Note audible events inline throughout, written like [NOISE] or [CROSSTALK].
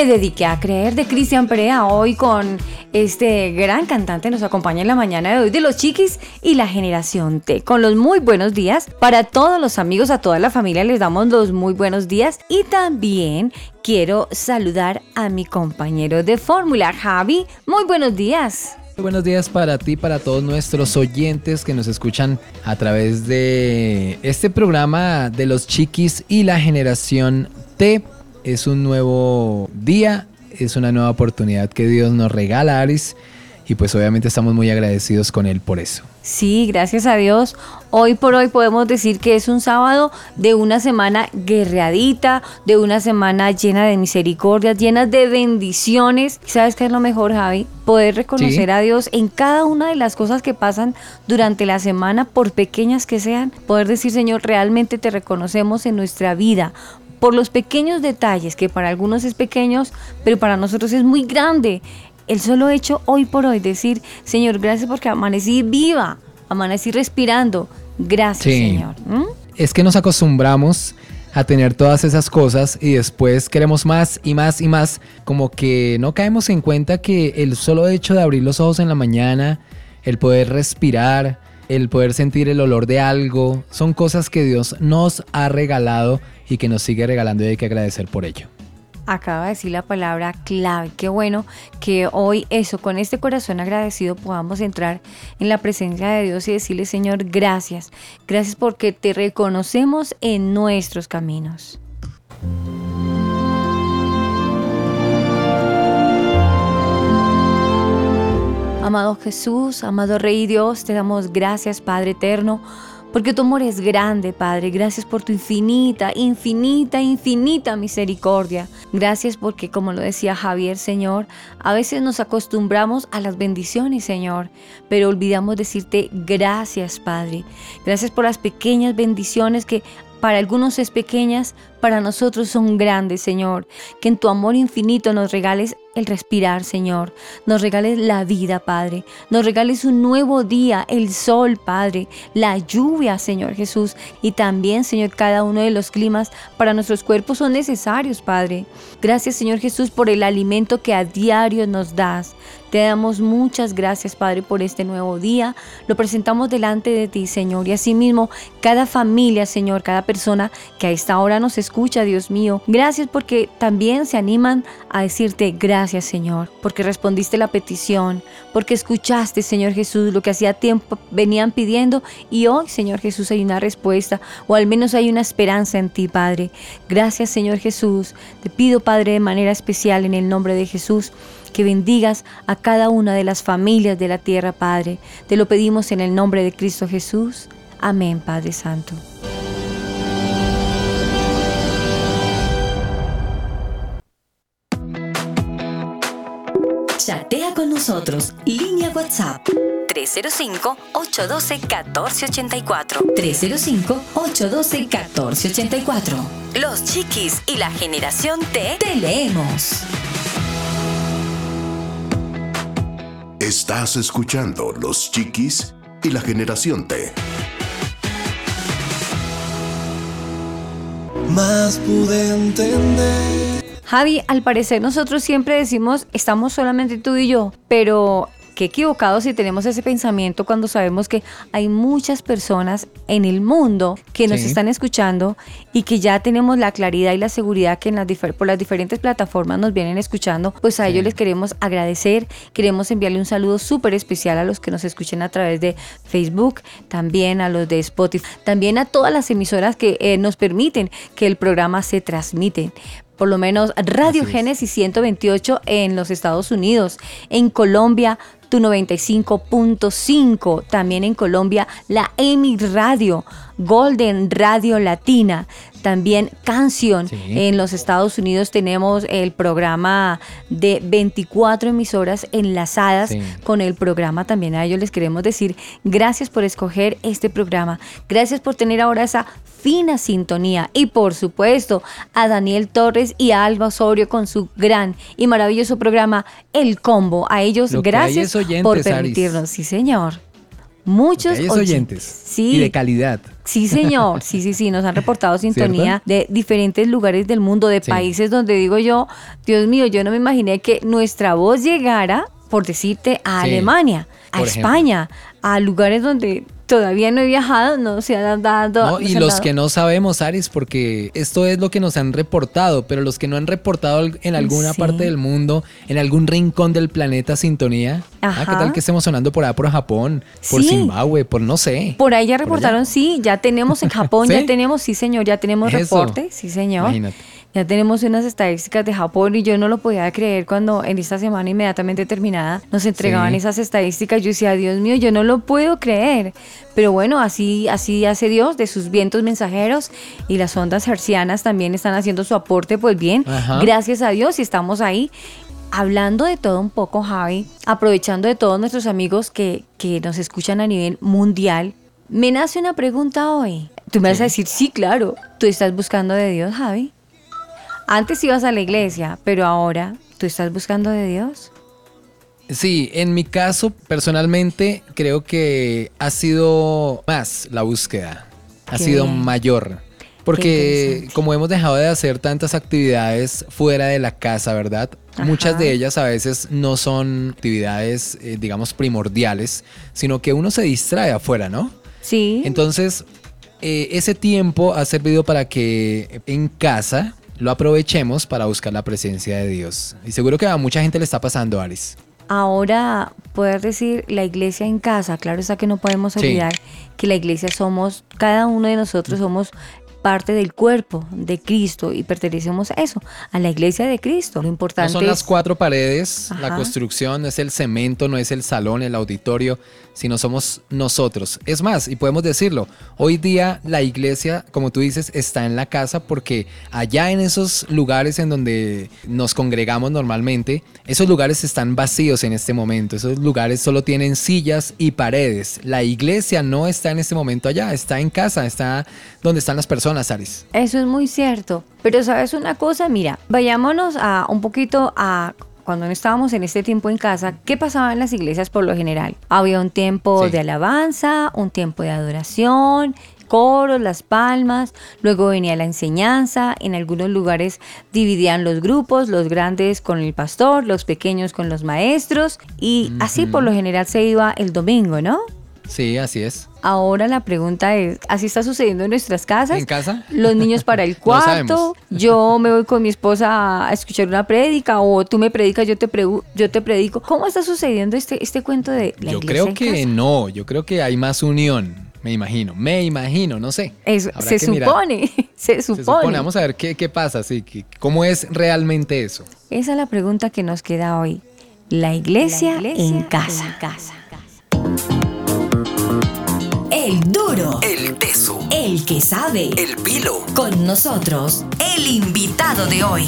Me dediqué a creer de Cristian Perea hoy con este gran cantante nos acompaña en la mañana de hoy de los chiquis y la generación T. Con los muy buenos días para todos los amigos, a toda la familia les damos los muy buenos días y también quiero saludar a mi compañero de fórmula, Javi. Muy buenos días. Muy buenos días para ti, para todos nuestros oyentes que nos escuchan a través de este programa de los chiquis y la generación T es un nuevo día, es una nueva oportunidad que Dios nos regala, Aris, y pues obviamente estamos muy agradecidos con Él por eso. Sí, gracias a Dios. Hoy por hoy podemos decir que es un sábado de una semana guerreadita, de una semana llena de misericordias, llena de bendiciones. ¿Sabes qué es lo mejor, Javi? Poder reconocer a Dios en cada una de las cosas que pasan durante la semana, por pequeñas que sean. Poder decir, Señor, realmente te reconocemos en nuestra vida por los pequeños detalles, que para algunos es pequeños, pero para nosotros es muy grande. El solo hecho hoy por hoy decir, Señor, gracias porque amanecí viva, amanecí respirando. Gracias, Señor. ¿Mm? Es que nos acostumbramos a tener todas esas cosas y después queremos más y más y más, como que no caemos en cuenta que el solo hecho de abrir los ojos en la mañana, el poder respirar, el poder sentir el olor de algo, son cosas que Dios nos ha regalado y que nos sigue regalando y hay que agradecer por ello. Acaba de decir la palabra clave. Qué bueno que hoy eso, con este corazón agradecido, podamos entrar en la presencia de Dios y decirle, Señor, gracias. Gracias porque te reconocemos en nuestros caminos. Amado Jesús, amado Rey Dios, te damos gracias, Padre Eterno, porque tu amor es grande, Padre. Gracias por tu infinita, infinita, infinita misericordia. Gracias porque, como lo decía Javier, Señor, a veces nos acostumbramos a las bendiciones, Señor, pero olvidamos decirte gracias, Padre. Gracias por las pequeñas bendiciones que para algunos es pequeñas, para nosotros son grandes, Señor. Que en tu amor infinito nos regales el respirar, Señor. Nos regales la vida, Padre. Nos regales un nuevo día, el sol, Padre. La lluvia, Señor Jesús. Y también, Señor, cada uno de los climas para nuestros cuerpos son necesarios, Padre. Gracias, Señor Jesús, por el alimento que a diario nos das. Te damos muchas gracias, Padre, por este nuevo día. Lo presentamos delante de ti, Señor. Y asimismo, cada familia, Señor, cada persona que a esta hora nos escucha, Dios mío. Gracias porque también se animan a decirte gracias, Señor, porque respondiste la petición, porque escuchaste, Señor Jesús, lo que hacía tiempo venían pidiendo y hoy, Señor Jesús, hay una respuesta o al menos hay una esperanza en ti, Padre. Gracias, Señor Jesús. Te pido, Padre, de manera especial en el nombre de Jesús que bendigas a cada una de las familias de la tierra, Padre. Te lo pedimos en el nombre de Cristo Jesús. Amén, Padre Santo. Con nosotros. Línea WhatsApp 305-812-1484. 305-812-1484. Los chiquis y la generación T te leemos. Estás escuchando Los Chiquis y la Generación T. Más pude entender. Javi, al parecer nosotros siempre decimos, estamos solamente tú y yo, pero qué equivocados si tenemos ese pensamiento cuando sabemos que hay muchas personas en el mundo que nos están escuchando y que ya tenemos la claridad y la seguridad que en las por las diferentes plataformas nos vienen escuchando, pues a ellos les queremos agradecer, queremos enviarle un saludo súper especial a los que nos escuchen a través de Facebook, también a los de Spotify, también a todas las emisoras que eh, nos permiten que el programa se transmite por lo menos Radio. Génesis 128 en los Estados Unidos, en Colombia tu 95.5, también en Colombia la EMI Radio, Golden Radio Latina, también Canción. Sí. En los Estados Unidos tenemos el programa de 24 emisoras enlazadas Sí. con el programa. También a ellos les queremos decir gracias por escoger este programa. Gracias por tener ahora esa fina sintonía. Y por supuesto a Daniel Torres y a Alba Osorio con su gran y maravilloso programa El Combo. A ellos Lo gracias oyentes, por Aris. permitirnos. Sí, señor. Muchos oyentes. Sí. Y de calidad. Sí, señor. Sí, sí, sí. Nos han reportado [LAUGHS] sintonía ¿Cierto? de diferentes lugares del mundo, de Sí. países donde digo yo, Dios mío, yo no me imaginé que nuestra voz llegara, por decirte, a Sí. Alemania, a Por ejemplo. España, a lugares donde todavía no he viajado, no se han dado. No, y los dado- que no sabemos, Aris, porque esto es lo que nos han reportado, pero los que no han reportado en alguna Sí. parte del mundo, en algún rincón del planeta Sintonía, ah, ¿qué Ajá. tal que estemos sonando por allá por Japón, por Sí. Zimbabue, por no sé? Por ahí ya Por reportaron, allá. sí, ya tenemos en [LAUGHS] Japón, ¿Sí? ya tenemos, sí señor, ya tenemos Eso. reporte, sí señor. Imagínate. Ya tenemos unas estadísticas de Japón y yo no lo podía creer cuando en esta semana inmediatamente terminada nos entregaban Sí. esas estadísticas. Yo decía, Dios mío, yo no lo puedo creer. Pero bueno, así, así hace Dios de sus vientos mensajeros y las ondas hercianas también están haciendo su aporte, pues bien, Ajá. gracias a Dios y estamos ahí. Hablando de todo un poco, Javi, aprovechando de todos nuestros amigos que, que nos escuchan a nivel mundial, me nace una pregunta hoy. Tú me vas a decir, sí, claro, tú estás buscando de Dios, Javi. Antes ibas a la iglesia, pero ahora tú estás buscando de Dios. Sí, en mi caso, personalmente, creo que ha sido más la búsqueda. Ha Qué sido bien. mayor. Porque como hemos dejado de hacer tantas actividades fuera de la casa, ¿verdad? Ajá. Muchas de ellas a veces no son actividades, eh, digamos, primordiales, sino que uno se distrae afuera, ¿no? Sí. Entonces, eh, ese tiempo ha servido para que en casa lo aprovechemos para buscar la presencia de Dios. Y seguro que a mucha gente le está pasando, Aris. Ahora poder decir la iglesia en casa, claro está que no podemos Sí. olvidar que la iglesia somos, cada uno de nosotros somos parte del cuerpo de Cristo y pertenecemos a eso, a la iglesia de Cristo. Lo No importante son las cuatro paredes, la construcción, no es el cemento, no es el salón, el auditorio, sino somos nosotros. Es más, y podemos decirlo, hoy día la iglesia, como tú dices, está en la casa porque allá en esos lugares en donde nos congregamos normalmente, esos lugares están vacíos en este momento, esos lugares solo tienen sillas y paredes. La iglesia no está en este momento allá, está en casa, está donde están las personas, Aris. Eso es muy cierto. Pero sabes una cosa, mira, vayámonos a un poquito a cuando no estábamos en este tiempo en casa, ¿qué pasaba en las iglesias por lo general? Había un tiempo Sí. de alabanza, un tiempo de adoración, coros, las palmas, luego venía la enseñanza, en algunos lugares dividían los grupos, los grandes con el pastor, los pequeños con los maestros y así por lo general se iba el domingo, ¿no? Sí, así es. Ahora la pregunta es, ¿así está sucediendo en nuestras casas? ¿En casa? Los niños para el [LAUGHS] cuarto, sabemos. yo me voy con mi esposa a escuchar una prédica o tú me predicas, yo te, pregu- yo te predico. ¿Cómo está sucediendo este, este cuento de la Yo iglesia creo en que casa? no, yo creo que hay más unión, me imagino, me imagino, no sé. Eso, [LAUGHS] se supone, se supone. vamos a ver qué, qué pasa, sí, que- cómo es realmente eso. Esa es la pregunta que nos queda hoy. La iglesia, La iglesia en casa. El duro. El teso. El que sabe. El pilo. Con nosotros, el invitado de hoy.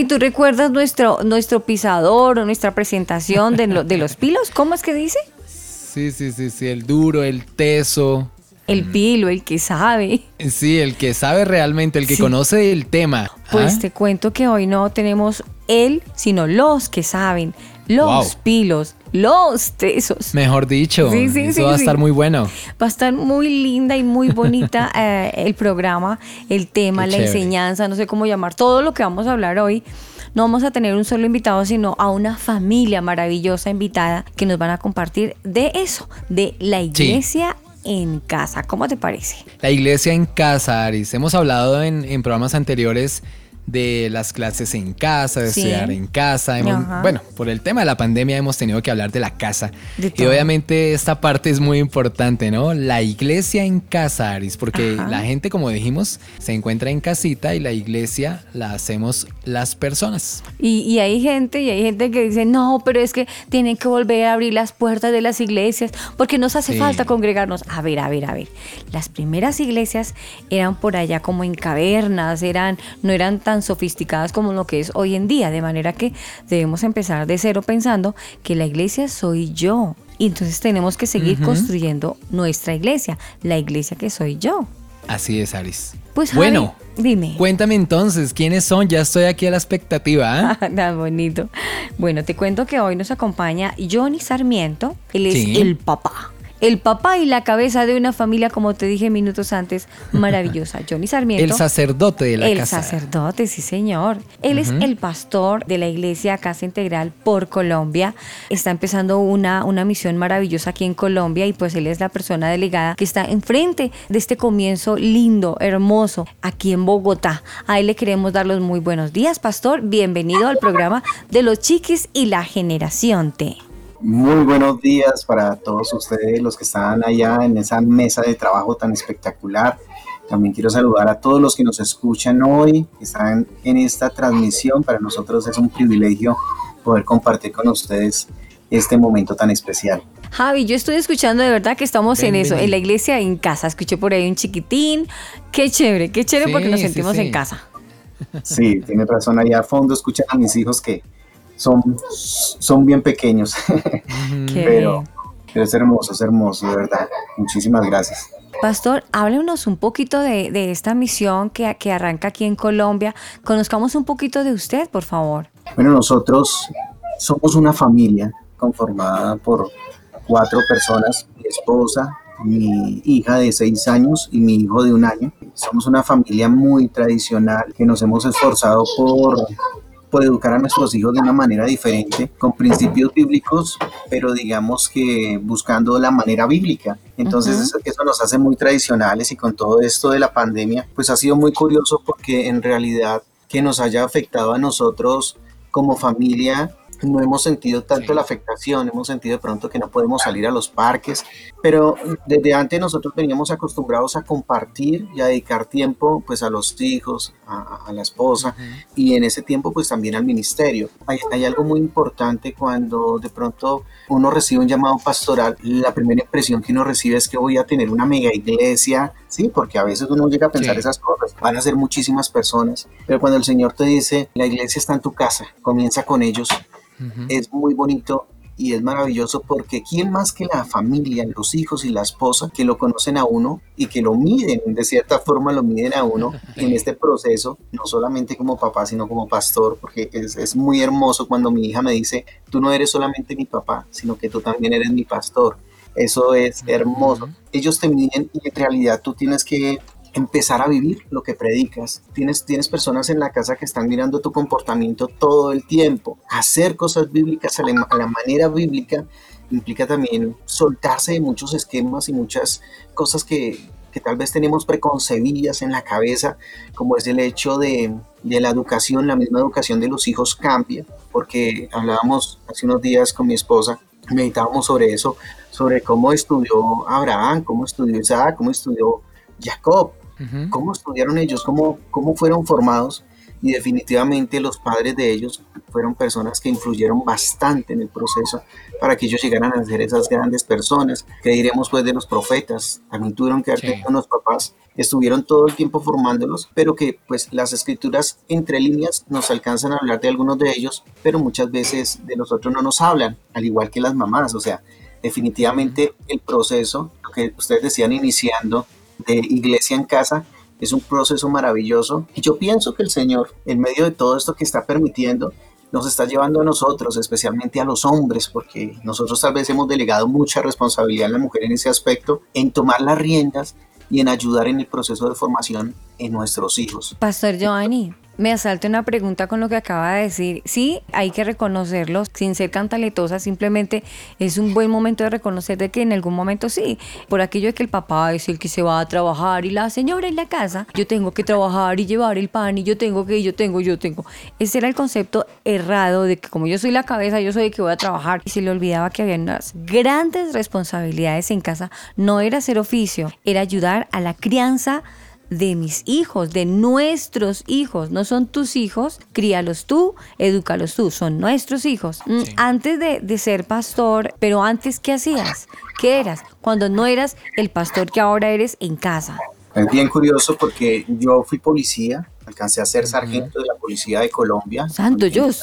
Javi, ¿tú recuerdas nuestro, nuestro pisador o nuestra presentación de, lo- de los pilos? ¿Cómo es que dice? Sí, sí, sí, sí, el duro, el teso. El pilo, el que sabe. Sí, el que sabe realmente, el que Sí. conoce el tema. Pues ¿Ah? te cuento que hoy no tenemos él, sino los que saben, los Wow. pilos, los tesos. Mejor dicho, Sí, sí, eso sí, va a estar muy bueno. Va a estar muy linda y muy bonita [LAUGHS] eh, el programa, el tema, Qué la chévere. enseñanza, no sé cómo llamar, todo lo que vamos a hablar hoy. No vamos a tener un solo invitado, sino a una familia maravillosa invitada que nos van a compartir de eso, de la iglesia en casa. ¿Cómo te parece? La iglesia en casa, Aris. Hemos hablado en, en programas anteriores de las clases en casa, de Sí. estudiar en casa. Hemos- bueno, por el tema de la pandemia hemos tenido que hablar de la casa. De y obviamente esta parte es muy importante, ¿no? La iglesia en casa, Aris, porque Ajá. la gente, como dijimos, se encuentra en casita y la iglesia la hacemos las personas. Y, y hay gente, y hay gente que dice, no, pero es que tienen que volver a abrir las puertas de las iglesias porque nos hace Sí. falta congregarnos. A ver, a ver, a ver. Las primeras iglesias eran por allá como en cavernas, eran, no eran tan sofisticadas como lo que es hoy en día, de manera que debemos empezar de cero pensando que la iglesia soy yo. Y entonces tenemos que seguir construyendo nuestra iglesia, la iglesia que soy yo. Así es, Aris. Pues Javi, bueno, dime. cuéntame entonces, ¿quiénes son? Ya estoy aquí a la expectativa. ¿ah? [LAUGHS] Tan bonito. Bueno, te cuento que hoy nos acompaña Johnny Sarmiento. Él es Sí. el papá. El papá y la cabeza de una familia, como te dije minutos antes, maravillosa. [LAUGHS] Johnny Sarmiento. El sacerdote de la el casa. sacerdote, sí señor. Él es el pastor de la iglesia Casa Integral por Colombia. Está empezando una, una misión maravillosa aquí en Colombia y pues él es la persona delegada que está enfrente de este comienzo lindo, hermoso, aquí en Bogotá. A él le queremos dar los muy buenos días, pastor. Bienvenido al programa de los chiquis y la generación T. Muy buenos días para todos ustedes, los que están allá en esa mesa de trabajo tan espectacular. También quiero saludar a todos los que nos escuchan hoy, que están en esta transmisión. Para nosotros es un privilegio poder compartir con ustedes este momento tan especial. Javi, yo estoy escuchando de verdad que estamos en eso, en la iglesia en casa. Escuché por ahí un chiquitín. Qué chévere, qué chévere Sí, porque nos sí, sentimos sí. en casa. Sí, tiene razón, allá a fondo escuchan a mis hijos que son, son bien pequeños, [LAUGHS] pero, pero es hermoso, es hermoso, de verdad. Muchísimas gracias. Pastor, háblenos un poquito de, de esta misión que, que arranca aquí en Colombia. Conozcamos un poquito de usted, por favor. Bueno, nosotros somos una familia conformada por cuatro personas, mi esposa, mi hija de seis años y mi hijo de un año. Somos una familia muy tradicional que nos hemos esforzado por, por educar a nuestros hijos de una manera diferente, con principios bíblicos, pero digamos que buscando la manera bíblica. Entonces Ujú. eso, eso nos hace muy tradicionales y con todo esto de la pandemia, pues ha sido muy curioso porque en realidad que nos haya afectado a nosotros como familia no hemos sentido tanto Sí. la afectación, hemos sentido de pronto que no podemos salir a los parques, pero desde antes nosotros veníamos acostumbrados a compartir y a dedicar tiempo pues a los hijos, a, a la esposa y en ese tiempo pues también al ministerio. Hay, hay algo muy importante cuando de pronto uno recibe un llamado pastoral, la primera impresión que uno recibe es que voy a tener una mega iglesia, sí, porque a veces uno llega a pensar Sí. esas cosas, van a ser muchísimas personas, pero cuando el Señor te dice, la iglesia está en tu casa, comienza con ellos, Es muy bonito y es maravilloso porque quién más que la familia, los hijos y la esposa que lo conocen a uno y que lo miden, de cierta forma lo miden a uno [LAUGHS] en este proceso, no solamente como papá, sino como pastor, porque es, es muy hermoso cuando mi hija me dice, tú no eres solamente mi papá, sino que tú también eres mi pastor. Eso es hermoso. Ellos te miden y en realidad tú tienes que empezar a vivir lo que predicas. Tienes, tienes personas en la casa que están mirando tu comportamiento todo el tiempo. Hacer cosas bíblicas a la, manera bíblica implica también soltarse de muchos esquemas y muchas cosas que, que tal vez tenemos preconcebidas en la cabeza, como es el hecho de, de la educación, la misma educación de los hijos cambia, porque hablábamos hace unos días con mi esposa, meditábamos sobre eso, sobre cómo estudió Abraham, cómo estudió Isaac, cómo estudió Jacob, Ujú. cómo estudiaron ellos, cómo, cómo fueron formados y definitivamente los padres de ellos fueron personas que influyeron bastante en el proceso para que ellos llegaran a ser esas grandes personas. que diremos pues de los profetas? También tuvieron que haber Sí. tenido unos papás estuvieron todo el tiempo formándolos, pero que pues las escrituras entre líneas nos alcanzan a hablar de algunos de ellos, pero muchas veces de los otros no nos hablan, al igual que las mamás, o sea, definitivamente el proceso, lo que ustedes decían iniciando, de iglesia en casa es un proceso maravilloso. Y yo pienso que el Señor en medio de todo esto que está permitiendo nos está llevando a nosotros, especialmente a los hombres, porque nosotros tal vez hemos delegado mucha responsabilidad a la mujer en ese aspecto, en tomar las riendas y en ayudar en el proceso de formación en nuestros hijos. Pastor Giovanni, me asalta una pregunta con lo que acaba de decir. Sí, hay que reconocerlo sin ser cantaletosa, simplemente es un buen momento de reconocer de que en algún momento sí, por aquello de que el papá es el que se va a trabajar y la señora en la casa, yo tengo que trabajar y llevar el pan y yo tengo que, yo tengo, yo tengo. Ese era el concepto errado de que como yo soy la cabeza, yo soy el que voy a trabajar y se le olvidaba que había unas grandes responsabilidades en casa. No era hacer oficio, era ayudar a la crianza de mis hijos, de nuestros hijos. No son tus hijos, críalos tú, edúcalos tú, son nuestros hijos. Mm, antes de, de, ser pastor, pero antes, ¿qué hacías? ¿Qué eras? Cuando no eras el pastor que ahora eres en casa. Es bien curioso porque yo fui policía, alcancé a ser sargento de la Policía de Colombia. Santo Dios.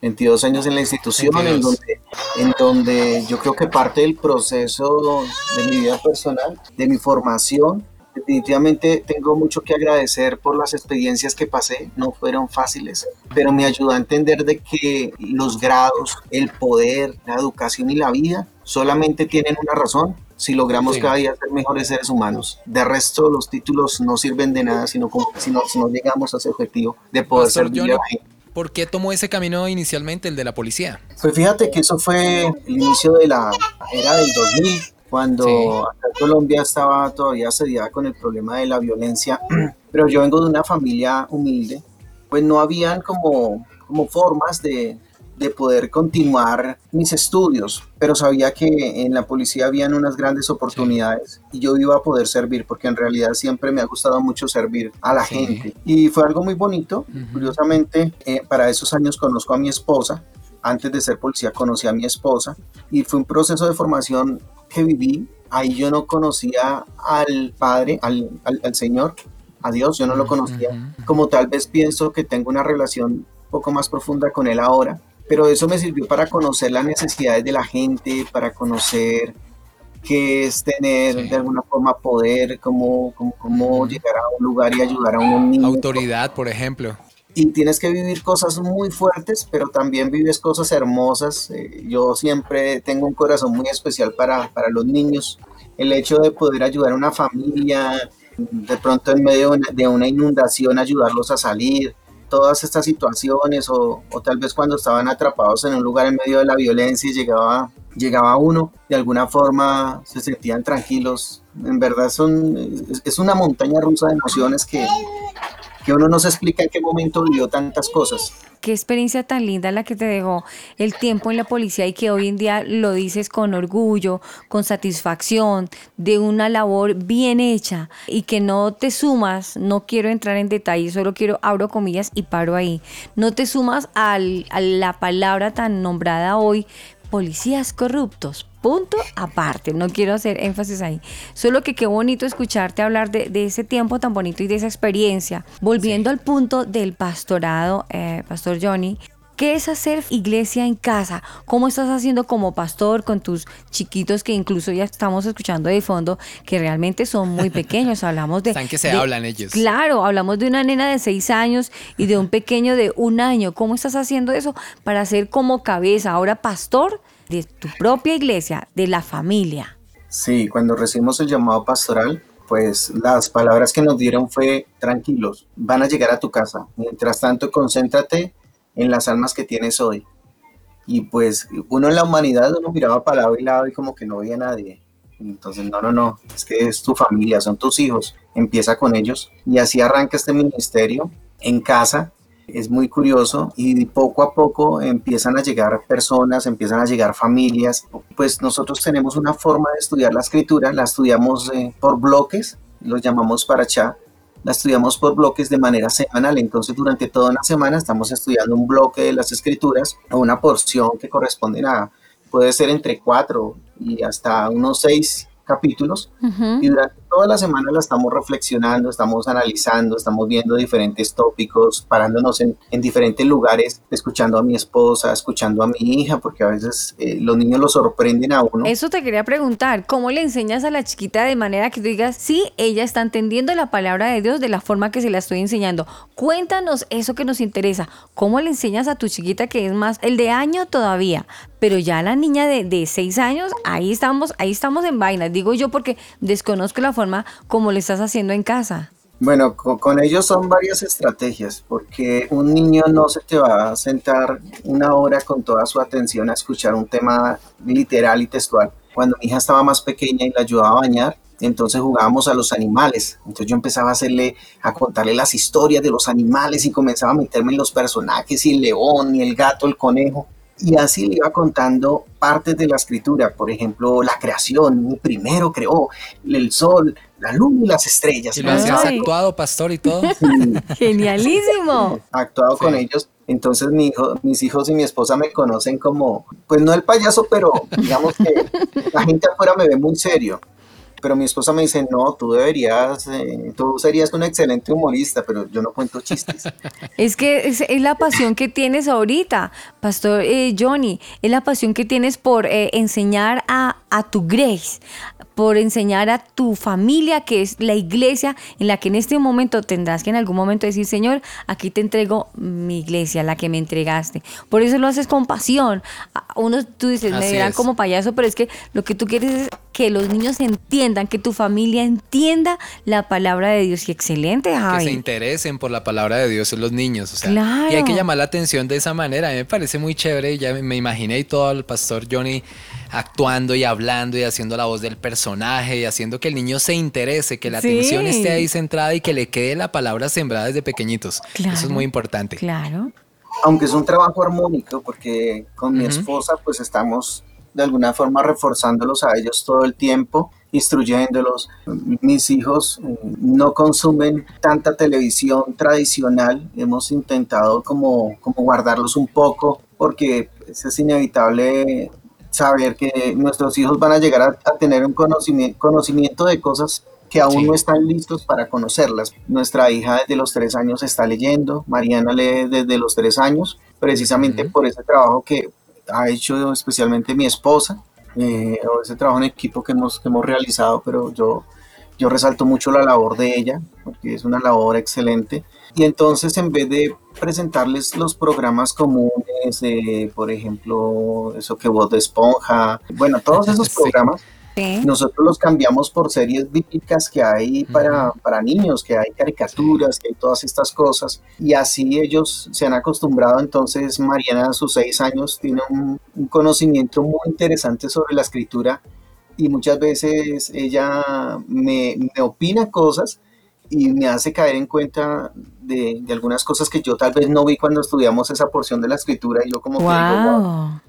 22 años en la institución, en donde, en donde yo creo que parte del proceso de mi vida personal, de mi formación, definitivamente tengo mucho que agradecer por las experiencias que pasé, no fueron fáciles, pero me ayudó a entender de que los grados, el poder, la educación y la vida solamente tienen una razón si logramos cada día ser mejores seres humanos. De resto, los títulos no sirven de nada si no, si no, si no llegamos a ese objetivo de poder ser ¿Por qué tomó ese camino inicialmente, el de la policía? Pues fíjate que eso fue el inicio de la era del 2000, cuando acá Colombia estaba todavía asediada con el problema de la violencia, [CLEARS THROAT] pero yo vengo de una familia humilde, pues no habían como, como formas de, de poder continuar mis estudios, pero sabía que en la policía habían unas grandes oportunidades y yo iba a poder servir porque en realidad siempre me ha gustado mucho servir a la sí. gente y fue algo muy bonito. Uh -huh. Curiosamente, eh, para esos años conozco a mi esposa. Antes de ser policía conocí a mi esposa y fue un proceso de formación que viví. Ahí yo no conocía al Padre, al, al, al Señor, a Dios, yo no lo conocía. Uh -huh. Como tal vez pienso que tengo una relación un poco más profunda con Él ahora pero eso me sirvió para conocer las necesidades de la gente, para conocer qué es tener sí. de alguna forma poder, cómo, cómo, cómo, llegar a un lugar y ayudar a un niño. Autoridad, por ejemplo. Y tienes que vivir cosas muy fuertes, pero también vives cosas hermosas. Eh, yo siempre tengo un corazón muy especial para, para los niños. El hecho de poder ayudar a una familia, de pronto en medio de una inundación, ayudarlos a salir, todas estas situaciones o, o, tal vez cuando estaban atrapados en un lugar en medio de la violencia y llegaba, llegaba uno, de alguna forma se sentían tranquilos. En verdad son, es, es una montaña rusa de emociones que, que uno no se explica en qué momento vivió tantas cosas. Qué experiencia tan linda la que te dejó el tiempo en la policía y que hoy en día lo dices con orgullo, con satisfacción, de una labor bien hecha y que no te sumas, no quiero entrar en detalles, solo quiero, abro comillas y paro ahí, no te sumas a la palabra tan nombrada hoy, policías corruptos, punto aparte, no quiero hacer énfasis ahí. Solo que qué bonito escucharte hablar de, de ese tiempo tan bonito y de esa experiencia. Volviendo sí. al punto del pastorado, eh, Pastor Johnny, ¿Qué es hacer iglesia en casa? ¿Cómo estás haciendo como pastor con tus chiquitos que incluso ya estamos escuchando de fondo que realmente son muy pequeños? Hablamos de... [LAUGHS] Están que se de, hablan ellos. Claro, hablamos de una nena de seis años y de un pequeño de un año. ¿Cómo estás haciendo eso para ser como cabeza, ahora pastor de tu propia iglesia, de la familia? Sí, cuando recibimos el llamado pastoral, pues las palabras que nos dieron fue tranquilos, van a llegar a tu casa. Mientras tanto, concéntrate en las almas que tienes hoy. Y pues uno en la humanidad uno miraba para lado y lado y como que no veía a nadie. Entonces, no, no, no, es que es tu familia, son tus hijos, empieza con ellos. Y así arranca este ministerio en casa. Es muy curioso y poco a poco empiezan a llegar personas, empiezan a llegar familias. Pues nosotros tenemos una forma de estudiar la escritura, la estudiamos eh, por bloques, los llamamos para chat la estudiamos por bloques de manera semanal, entonces durante toda una semana estamos estudiando un bloque de las escrituras o una porción que corresponde a, puede ser entre cuatro y hasta unos seis capítulos, uh -huh. y durante toda la semana la estamos reflexionando, estamos analizando, estamos viendo diferentes tópicos, parándonos en, en diferentes lugares, escuchando a mi esposa, escuchando a mi hija, porque a veces eh, los niños lo sorprenden a uno. Eso te quería preguntar, ¿cómo le enseñas a la chiquita de manera que tú digas, sí, ella está entendiendo la palabra de Dios de la forma que se la estoy enseñando? Cuéntanos eso que nos interesa. ¿Cómo le enseñas a tu chiquita que es más el de año todavía? Pero ya la niña de, de seis años, ahí estamos, ahí estamos en vainas, digo yo porque desconozco la forma como le estás haciendo en casa. Bueno, con, con, ellos son varias estrategias, porque un niño no se te va a sentar una hora con toda su atención a escuchar un tema literal y textual. Cuando mi hija estaba más pequeña y la ayudaba a bañar, entonces jugábamos a los animales. Entonces yo empezaba a hacerle, a contarle las historias de los animales y comenzaba a meterme en los personajes y el león y el gato, el conejo y así le iba contando partes de la escritura, por ejemplo, la creación, primero creó el sol, la luna y las estrellas. ¿Y lo hacías actuado, pastor, y todo? [LAUGHS] Genialísimo. Actuado sí. con ellos. Entonces mi hijo, mis hijos y mi esposa me conocen como, pues no el payaso, pero digamos que la gente afuera me ve muy serio pero mi esposa me dice, no, tú deberías, eh, tú serías un excelente humorista, pero yo no cuento chistes. [LAUGHS] es que es, la pasión que tienes ahorita, Pastor eh, Johnny, es la pasión que tienes por eh, enseñar a, a tu Grace, por enseñar a tu familia, que es la iglesia en la que en este momento tendrás que en algún momento decir, Señor, aquí te entrego mi iglesia, la que me entregaste. Por eso lo haces con pasión. Uno, tú dices, Así me dirán es. como payaso, pero es que lo que tú quieres es que los niños entiendan, que tu familia entienda la palabra de Dios. Y excelente, Javi. Que se interesen por la palabra de Dios los niños. O sea, claro. Y hay que llamar la atención de esa manera. A mí me parece muy chévere. Ya me imaginé y todo el pastor Johnny actuando y hablando y haciendo la voz del personaje y haciendo que el niño se interese, que la sí. atención esté ahí centrada y que le quede la palabra sembrada desde pequeñitos. Claro, Eso es muy importante. Claro. Aunque es un trabajo armónico, porque con uh -huh. mi esposa pues estamos de alguna forma reforzándolos a ellos todo el tiempo, instruyéndolos. Mis hijos no consumen tanta televisión tradicional, hemos intentado como, como guardarlos un poco porque es inevitable saber que nuestros hijos van a llegar a, a tener un conocimiento, conocimiento de cosas que aún sí. no están listos para conocerlas. Nuestra hija desde los tres años está leyendo, Mariana lee desde los tres años, precisamente uh -huh. por ese trabajo que ha hecho especialmente mi esposa, eh, o ese trabajo en equipo que hemos, que hemos realizado, pero yo, yo resalto mucho la labor de ella, porque es una labor excelente. Y entonces en vez de presentarles los programas comunes, eh, por ejemplo, eso que voz de esponja, bueno, todos esos [LAUGHS] programas, sí. nosotros los cambiamos por series bíblicas que hay para, para niños, que hay caricaturas, que hay todas estas cosas, y así ellos se han acostumbrado, entonces Mariana a sus seis años tiene un, un conocimiento muy interesante sobre la escritura. Y muchas veces ella me, me opina cosas y me hace caer en cuenta de, de, algunas cosas que yo tal vez no vi cuando estudiamos esa porción de la escritura y yo como wow. que digo, wow.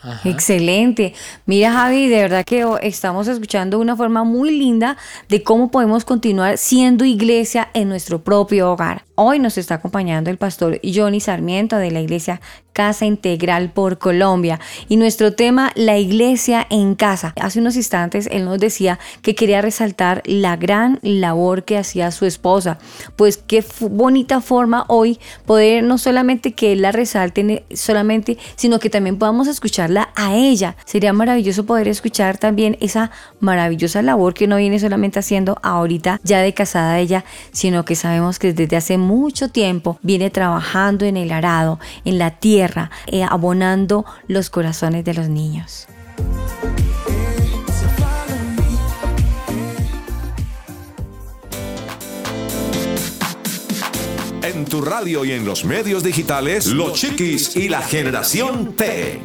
Ajá. Excelente. Mira Javi, de verdad que estamos escuchando una forma muy linda de cómo podemos continuar siendo iglesia en nuestro propio hogar. Hoy nos está acompañando el pastor Johnny Sarmiento de la iglesia Casa Integral por Colombia y nuestro tema la iglesia en casa. Hace unos instantes él nos decía que quería resaltar la gran labor que hacía su esposa. Pues qué bonita forma hoy poder no solamente que él la resalte solamente, sino que también podamos escucharla a ella. Sería maravilloso poder escuchar también esa maravillosa labor que no viene solamente haciendo ahorita ya de casada ella, sino que sabemos que desde hace mucho tiempo viene trabajando en el arado, en la tierra, eh, abonando los corazones de los niños. En tu radio y en los medios digitales, Los Chiquis y la Generación T.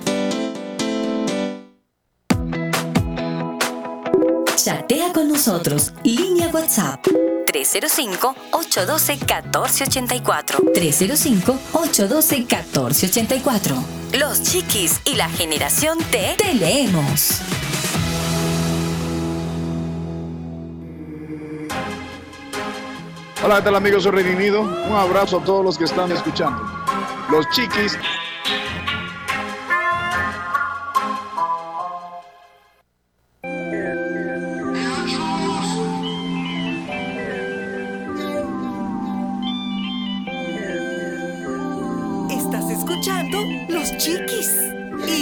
Chatea con nosotros. Línea WhatsApp 305-812-1484. 305-812-1484. Los chiquis y la generación T te leemos. Hola, ¿qué tal amigos de Redimido? Un abrazo a todos los que están escuchando. Los chiquis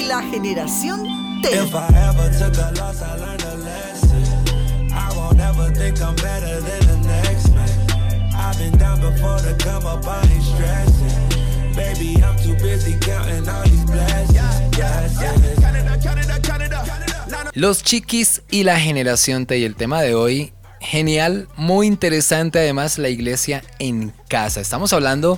y la generación T. If I ever took a loss, I learned a lesson. I won't ever think I'm better than the next man. I've been down before to come up, I ain't stressing. Baby, I'm too busy counting all these blessings. Blessings. Los chiquis y la generación T y el tema de hoy, genial, muy interesante además la iglesia en casa. Estamos hablando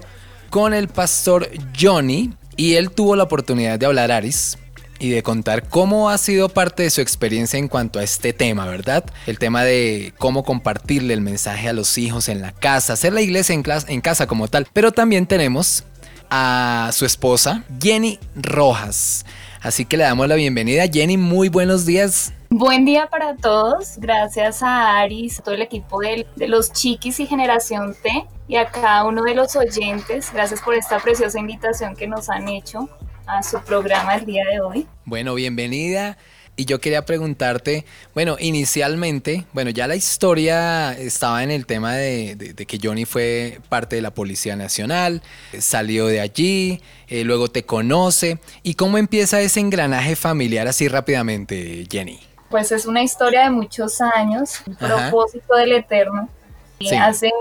con el pastor Johnny y él tuvo la oportunidad de hablar Aris y de contar cómo ha sido parte de su experiencia en cuanto a este tema, ¿verdad? El tema de cómo compartirle el mensaje a los hijos en la casa, hacer la iglesia en, en casa como tal. Pero también tenemos a su esposa, Jenny Rojas. Así que le damos la bienvenida. Jenny, muy buenos días. Buen día para todos. Gracias a Aris, a todo el equipo de, de, los Chiquis y Generación T y a cada uno de los oyentes. Gracias por esta preciosa invitación que nos han hecho a su programa el día de hoy. Bueno, bienvenida. Y yo quería preguntarte, bueno, inicialmente, bueno, ya la historia estaba en el tema de, de, de que Johnny fue parte de la Policía Nacional, salió de allí, eh, luego te conoce. ¿Y cómo empieza ese engranaje familiar así rápidamente, Jenny? Pues es una historia de muchos años, un propósito del Eterno. Sí. Hace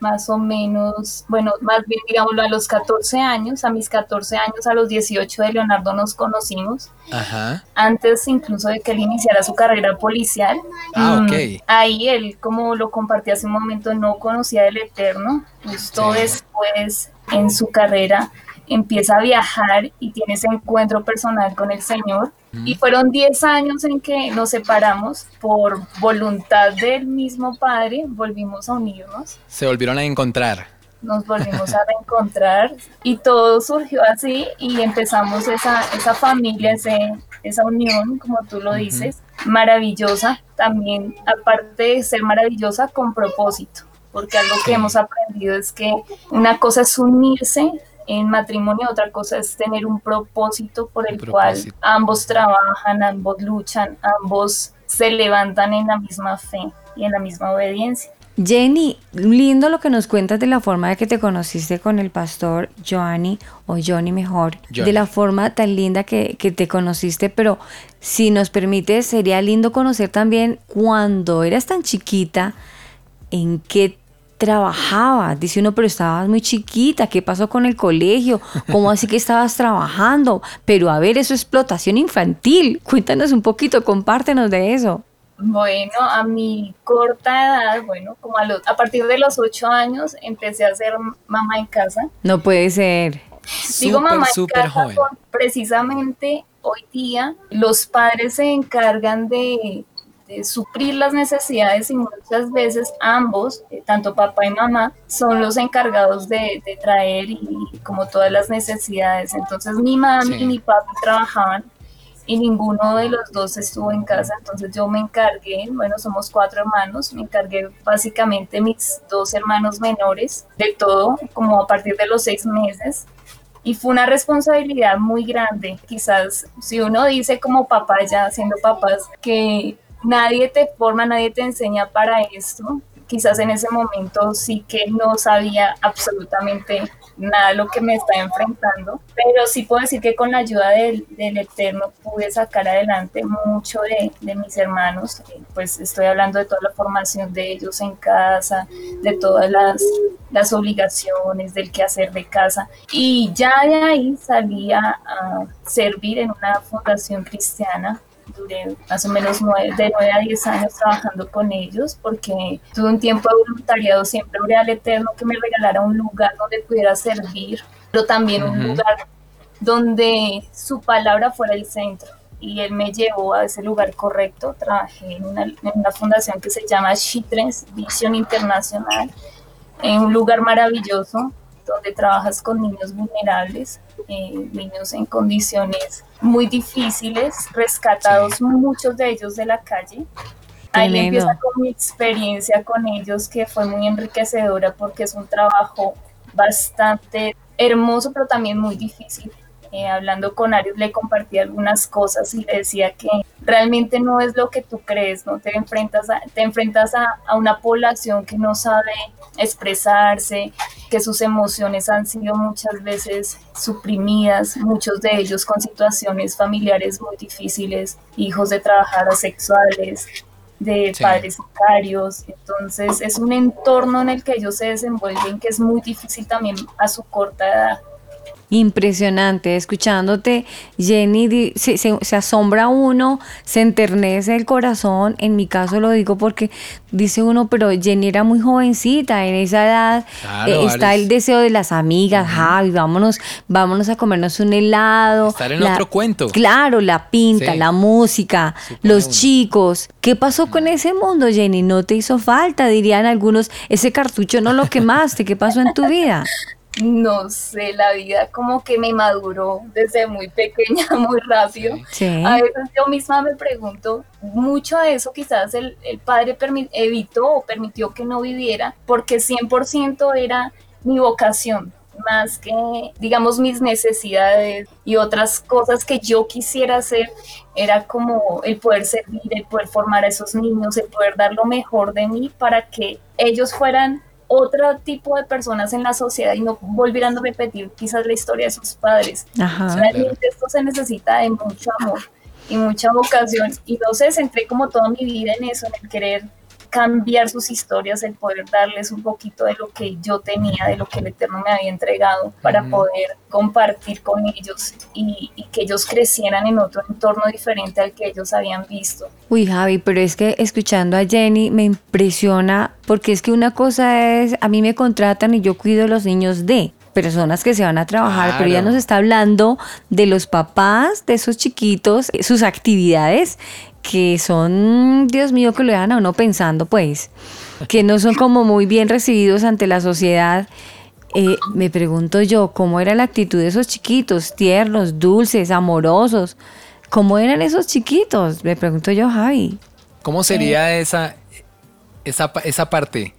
más o menos, bueno, más bien digámoslo a los 14 años, a mis 14 años, a los 18 de Leonardo nos conocimos. Ajá. Antes incluso de que él iniciara su carrera policial. Ah. Mm, ahí él, como lo compartí hace un momento, no conocía el Eterno. Justo sí. después en su carrera empieza a viajar y tiene ese encuentro personal con el Señor. Y fueron 10 años en que nos separamos por voluntad del mismo Padre, volvimos a unirnos. Se volvieron a encontrar. Nos volvimos a [LAUGHS] reencontrar y todo surgió así y empezamos esa, esa familia, ese, esa unión, como tú lo dices, uh -huh. maravillosa, también aparte de ser maravillosa, con propósito, porque algo que hemos aprendido es que una cosa es unirse en matrimonio, otra cosa es tener un propósito por el propósito. cual ambos trabajan, ambos luchan, ambos se levantan en la misma fe y en la misma obediencia. Jenny, lindo lo que nos cuentas de la forma de que te conociste con el pastor Johnny, o Johnny mejor, Johnny. de la forma tan linda que, que, te conociste, pero si nos permite, sería lindo conocer también cuando eras tan chiquita, en qué trabajaba. Dice uno, pero estabas muy chiquita, ¿qué pasó con el colegio? ¿Cómo así que estabas trabajando? Pero a ver, eso es explotación infantil. Cuéntanos un poquito, compártenos de eso. Bueno, a mi corta edad, bueno, como a, los, a partir de los ocho años, empecé a ser mamá en casa. No puede ser. Digo super, mamá en casa joven. precisamente hoy día los padres se encargan de de suplir las necesidades y muchas veces ambos, eh, tanto papá y mamá, son los encargados de, de, traer y como todas las necesidades. Entonces mi mamá sí. y mi papá trabajaban y ninguno de los dos estuvo en casa, entonces yo me encargué, bueno, somos cuatro hermanos, me encargué básicamente mis dos hermanos menores de todo, como a partir de los seis meses, y fue una responsabilidad muy grande. Quizás si uno dice como papá ya siendo papás que nadie te forma, nadie te enseña para esto. Quizás en ese momento sí que no sabía absolutamente nada de lo que me estaba enfrentando, pero sí puedo decir que con la ayuda del, Eterno pude sacar adelante mucho de, mis hermanos, pues estoy hablando de toda la formación de ellos en casa, de todas las, obligaciones, del quehacer de casa, y ya de ahí salí a servir en una fundación cristiana duré más o menos nueve, de 9 a 10 años trabajando con ellos porque tuve un tiempo de voluntariado, siempre oré al Eterno que me regalara un lugar donde pudiera servir, pero también uh -huh. un lugar donde su palabra fuera el centro. Y él me llevó a ese lugar correcto. Trabajé en una, en una fundación que se llama Chitres Vision Internacional, en un lugar maravilloso donde trabajas con niños vulnerables, eh, niños en condiciones muy difíciles, rescatados sí. muchos de ellos de la calle. Ahí empieza con mi experiencia con ellos, que fue muy enriquecedora porque es un trabajo bastante hermoso, pero también muy difícil. Eh, hablando con Arius le compartí algunas cosas y le decía que realmente no es lo que tú crees, ¿no? Te enfrentas a, te enfrentas a, a una población que no sabe expresarse, que sus emociones han sido muchas veces suprimidas, muchos de ellos con situaciones familiares muy difíciles, hijos de trabajadoras sexuales, de padres sicarios, entonces es un entorno en el que ellos se desenvuelven que es muy difícil también a su corta edad. Impresionante, escuchándote, Jenny, se, se, asombra uno, se enternece el corazón, en mi caso lo digo porque dice uno, pero Jenny era muy jovencita, en esa edad eh, está el deseo de las amigas, Javi, vámonos, vámonos a comernos un helado. Estar en otro cuento. Claro, la pinta, la música, los chicos. ¿Qué pasó con ese mundo, Jenny? ¿No te hizo falta? Dirían algunos, ese cartucho no lo quemaste, ¿qué pasó en tu vida? No sé, la vida como que me maduró desde muy pequeña, [LAUGHS] muy rápido. A veces yo misma me pregunto, mucho de eso quizás el, padre evitó o permitió que no viviera, porque 100% era mi vocación, más que, digamos, mis necesidades y otras cosas que yo quisiera hacer, era como el poder servir, el poder formar a esos niños, el poder dar lo mejor de mí para que ellos fueran otro tipo de personas en la sociedad y no volvieran a repetir quizás la historia de sus padres. Realmente esto se necesita de mucho amor y mucha vocación. Y no sé, centré como toda mi vida en eso, en el querer cambiar sus historias, el poder darles un poquito de lo que yo tenía, de lo que el Eterno me había entregado, para poder compartir con ellos y, que ellos crecieran en otro entorno diferente al que ellos habían visto. Uy, Javi, pero es que escuchando a Jenny me impresiona, porque es que una cosa es, a mí me contratan y yo cuido a los niños de, personas que se van a trabajar, pero ya nos está hablando de los papás de esos chiquitos, sus actividades que son, Dios mío, que lo dejan a uno pensando, pues, que no son como muy bien recibidos ante la sociedad. Eh, me pregunto yo, ¿cómo era la actitud de esos chiquitos, tiernos, dulces, amorosos? ¿Cómo eran esos chiquitos? Me pregunto yo, Javi. ¿Cómo sería eh. esa, esa, esa parte?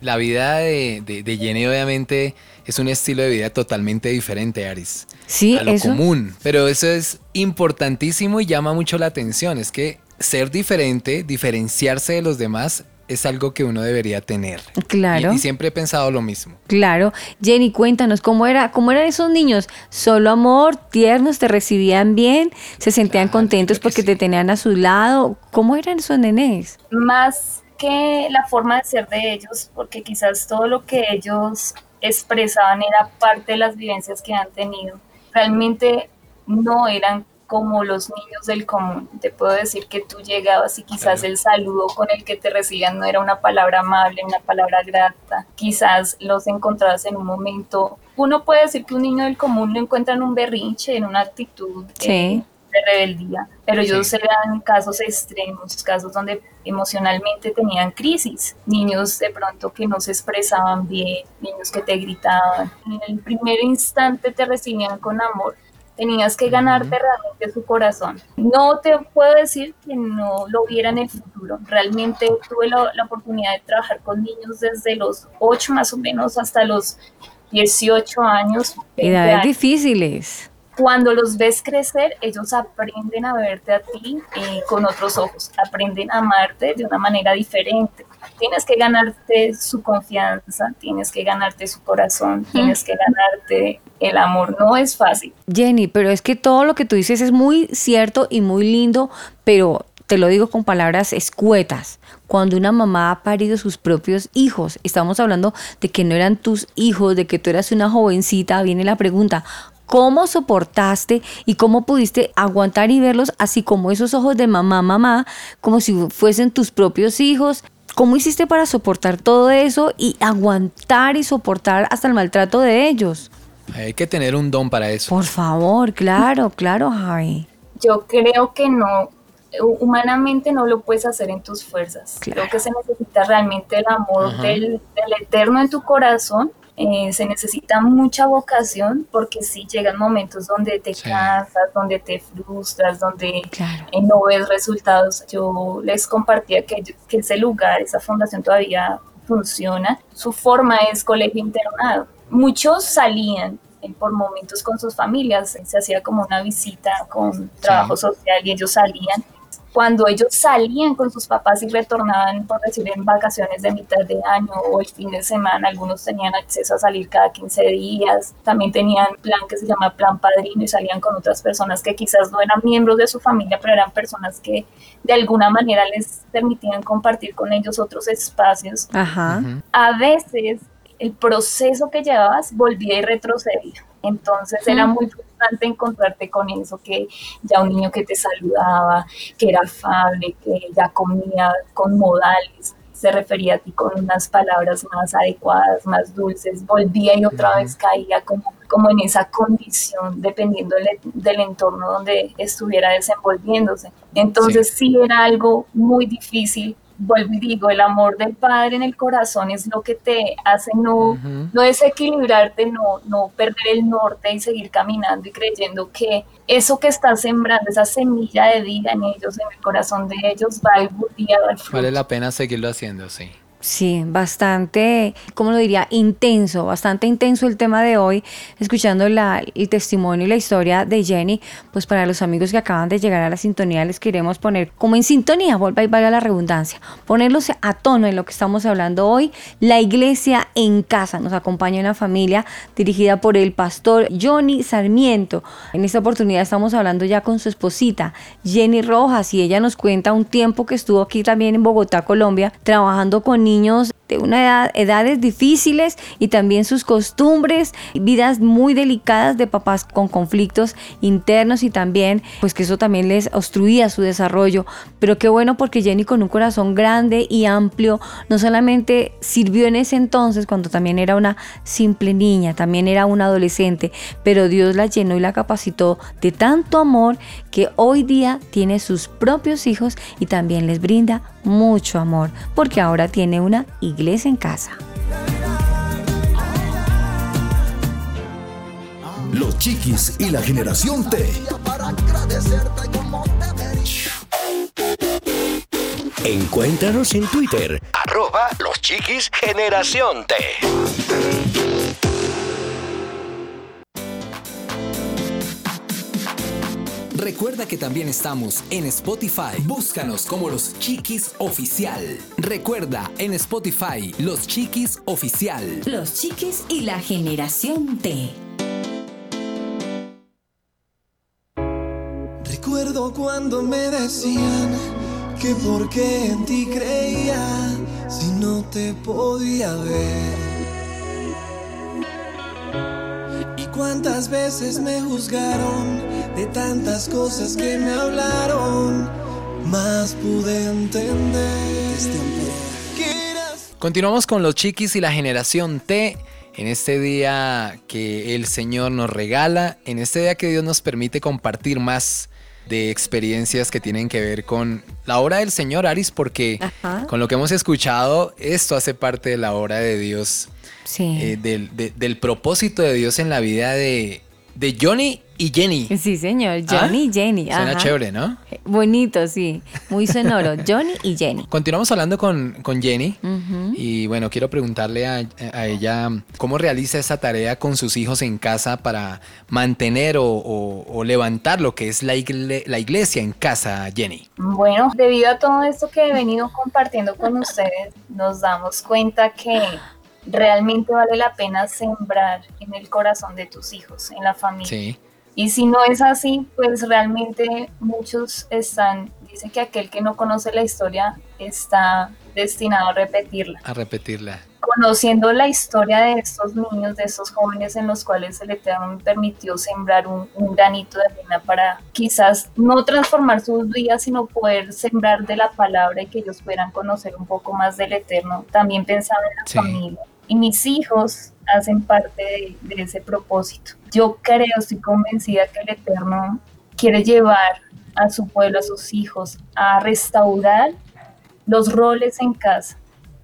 La vida de, de, Jenny obviamente es un estilo de vida totalmente diferente, Aris. Sí, a lo común. Pero eso es importantísimo y llama mucho la atención. Es que ser diferente, diferenciarse de los demás, es algo que uno debería tener. Claro. Y, siempre he pensado lo mismo. Claro. Jenny, cuéntanos, ¿cómo, era, cómo eran esos niños? ¿Solo amor, tiernos, te recibían bien? ¿Se sentían contentos porque te tenían a su lado? ¿Cómo eran esos nenes? Más que la forma de ser de ellos, porque quizás todo lo que ellos expresaban era parte de las vivencias que han tenido. Realmente no eran como los niños del común. Te puedo decir que tú llegabas y quizás el saludo con el que te recibían no era una palabra amable, una palabra grata. Quizás los encontrabas en un momento. Uno puede decir que un niño del común lo encuentra en un berrinche, en una actitud sí de rebeldía, pero ellos eran casos extremos, casos donde emocionalmente tenían crisis, niños de pronto que no se expresaban bien, niños que te gritaban, en el primer instante te recibían con amor, tenías que ganarte realmente su corazón. No te puedo decir que no lo viera en el futuro, realmente tuve la, la oportunidad de trabajar con niños desde los 8 más o menos hasta los 18 años. Edades difíciles cuando los ves crecer, ellos aprenden a verte a ti eh, con otros ojos, aprenden a amarte de una manera diferente. Tienes que ganarte su confianza, tienes que ganarte su corazón, tienes que ganarte el amor. No es fácil. Jenny, pero es que todo lo que tú dices es muy cierto y muy lindo, pero te lo digo con palabras escuetas. Cuando una mamá ha parido sus propios hijos, estamos hablando de que no eran tus hijos, de que tú eras una jovencita, viene la pregunta, ¿Cómo soportaste y cómo pudiste aguantar y verlos así como esos ojos de mamá, mamá, como si fuesen tus propios hijos? ¿Cómo hiciste para soportar todo eso y aguantar y soportar hasta el maltrato de ellos? Hay que tener un don para eso. Por favor, claro, claro, Javi. Yo creo que no, humanamente no lo puedes hacer en tus fuerzas. Creo que se necesita realmente el amor del, del, Eterno en tu corazón eh, se necesita mucha vocación porque si llegan momentos donde te cansas, donde te frustras, donde eh, no ves resultados. Yo les compartía que, que ese lugar, esa fundación todavía funciona. Su forma es colegio internado. Muchos salían eh, por momentos con sus familias, se hacía como una visita con trabajo social y ellos salían cuando ellos salían con sus papás y retornaban, por decir, en vacaciones de mitad de año o el fin de semana, algunos tenían acceso a salir cada 15 días, también tenían plan que se llama plan padrino y salían con otras personas que quizás no eran miembros de su familia, pero eran personas que de alguna manera les permitían compartir con ellos otros espacios. Ajá. A veces el proceso que llevabas volvía y retrocedía. Entonces era muy frustrante encontrarte con eso, que ya un niño que te saludaba, que era afable, que ya comía con modales, se refería a ti con unas palabras más adecuadas, más dulces, volvía y otra vez caía como, como en esa condición, dependiendo del, del entorno donde estuviera desenvolviéndose. Entonces sí era algo muy difícil vuelvo y digo, el amor del Padre en el corazón es lo que te hace no, no desequilibrarte, no, no perder el norte y seguir caminando y creyendo que eso que estás sembrando, esa semilla de vida en ellos, en el corazón de ellos, va a día al fruto. Vale la pena seguirlo haciendo, sí. Sí, bastante, ¿cómo lo diría? Intenso, bastante intenso el tema de hoy, escuchando la, el testimonio y la historia de Jenny, pues para los amigos que acaban de llegar a la sintonía les queremos poner como en sintonía, vuelva y vaya la redundancia, ponerlos a tono en lo que estamos hablando hoy, la iglesia en casa, nos acompaña una familia dirigida por el pastor Johnny Sarmiento, en esta oportunidad estamos hablando ya con su esposita Jenny Rojas y ella nos cuenta un tiempo que estuvo aquí también en Bogotá, Colombia, trabajando con niños de una edad, edades difíciles y también sus costumbres, vidas muy delicadas de papás con conflictos internos y también pues que eso también les obstruía su desarrollo. Pero qué bueno porque Jenny con un corazón grande y amplio no solamente sirvió en ese entonces cuando también era una simple niña, también era una adolescente, pero Dios la llenó y la capacitó de tanto amor que hoy día tiene sus propios hijos y también les brinda mucho amor porque ahora tiene una iglesia en casa. Los chiquis y la generación T. Encuéntranos en Twitter, arroba los chiquis generación T. Recuerda que también estamos en Spotify. Búscanos como Los Chiquis Oficial. Recuerda en Spotify Los Chiquis Oficial. Los chiquis y la generación T. Recuerdo cuando me decían que por qué en ti creía si no te podía ver. Cuántas veces me juzgaron de tantas cosas que me hablaron, más pude entender. Continuamos con los chiquis y la generación T. En este día que el Señor nos regala, en este día que Dios nos permite compartir más de experiencias que tienen que ver con la obra del Señor, Aris, porque Ajá. con lo que hemos escuchado, esto hace parte de la obra de Dios, Sí. eh, del, de- del propósito de Dios en la vida de, de Johnny y Jenny. Sí, señor. Johnny y Jenny. Suena ajá. chévere, ¿no? Bonito, sí. Muy sonoro. [LAUGHS] Johnny y Jenny. Continuamos hablando con, con Jenny. Y bueno, quiero preguntarle a, a ella cómo realiza esa tarea con sus hijos en casa para mantener o, o- o levantar lo que es la, igle- la iglesia en casa, Jenny. Bueno, debido a todo esto que he venido compartiendo con ustedes, nos damos cuenta que realmente vale la pena sembrar en el corazón de tus hijos, en la familia. Sí. Y si no es así, pues realmente muchos están, dice que aquel que no conoce la historia está destinado a repetirla. A repetirla. Conociendo la historia de estos niños, de estos jóvenes en los cuales el Eterno me permitió sembrar un, un granito de arena para quizás no transformar sus vidas, sino poder sembrar de la palabra y que ellos puedan conocer un poco más del Eterno. También pensaba en la Sí. familia. Y mis hijos hacen parte de, ese propósito. Yo creo, estoy convencida que el Eterno quiere llevar a su pueblo, a sus hijos, a restaurar los roles en casa,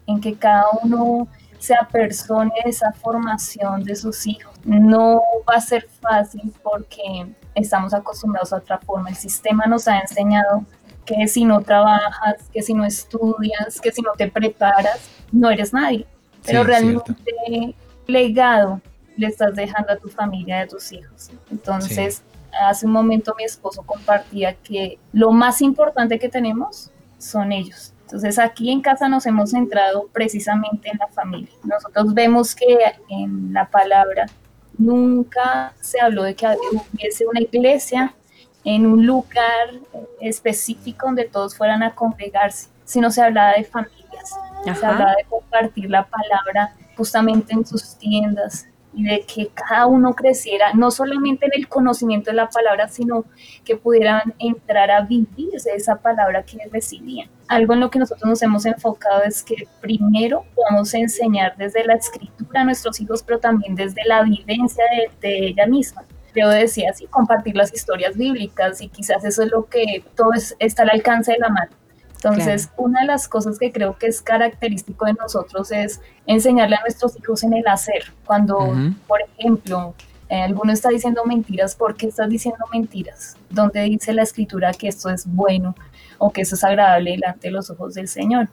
en que cada uno se apersone de esa formación de sus hijos. No va a ser fácil porque estamos acostumbrados a otra forma. El sistema nos ha enseñado que si no trabajas, que si no estudias, que si no te preparas, no eres nadie. Pero Sí, realmente legado le estás dejando a tu familia y a tus hijos. Entonces, hace un momento mi esposo compartía que lo más importante que tenemos son ellos. Entonces aquí en casa nos hemos centrado precisamente en la familia. Nosotros vemos que en la palabra nunca se habló de que hubiese una iglesia en un lugar específico donde todos fueran a congregarse, sino se hablaba de se hablaba de compartir la palabra justamente en sus tiendas, y de que cada uno creciera, no solamente en el conocimiento de la palabra, sino que pudieran entrar a vivir esa palabra que recibían. Algo en lo que nosotros nos hemos enfocado es que primero podamos enseñar desde la escritura a nuestros hijos, pero también desde la vivencia de, ella misma. Yo decía así, compartir las historias bíblicas y quizás eso es lo que todo está al alcance de la mano entonces, una de las cosas que creo que es característico de nosotros es enseñarle a nuestros hijos en el hacer. Cuando, por ejemplo, eh, alguno está diciendo mentiras, ¿por qué estás diciendo mentiras? ¿Dónde dice la escritura que esto es bueno o que esto es agradable delante de los ojos del Señor?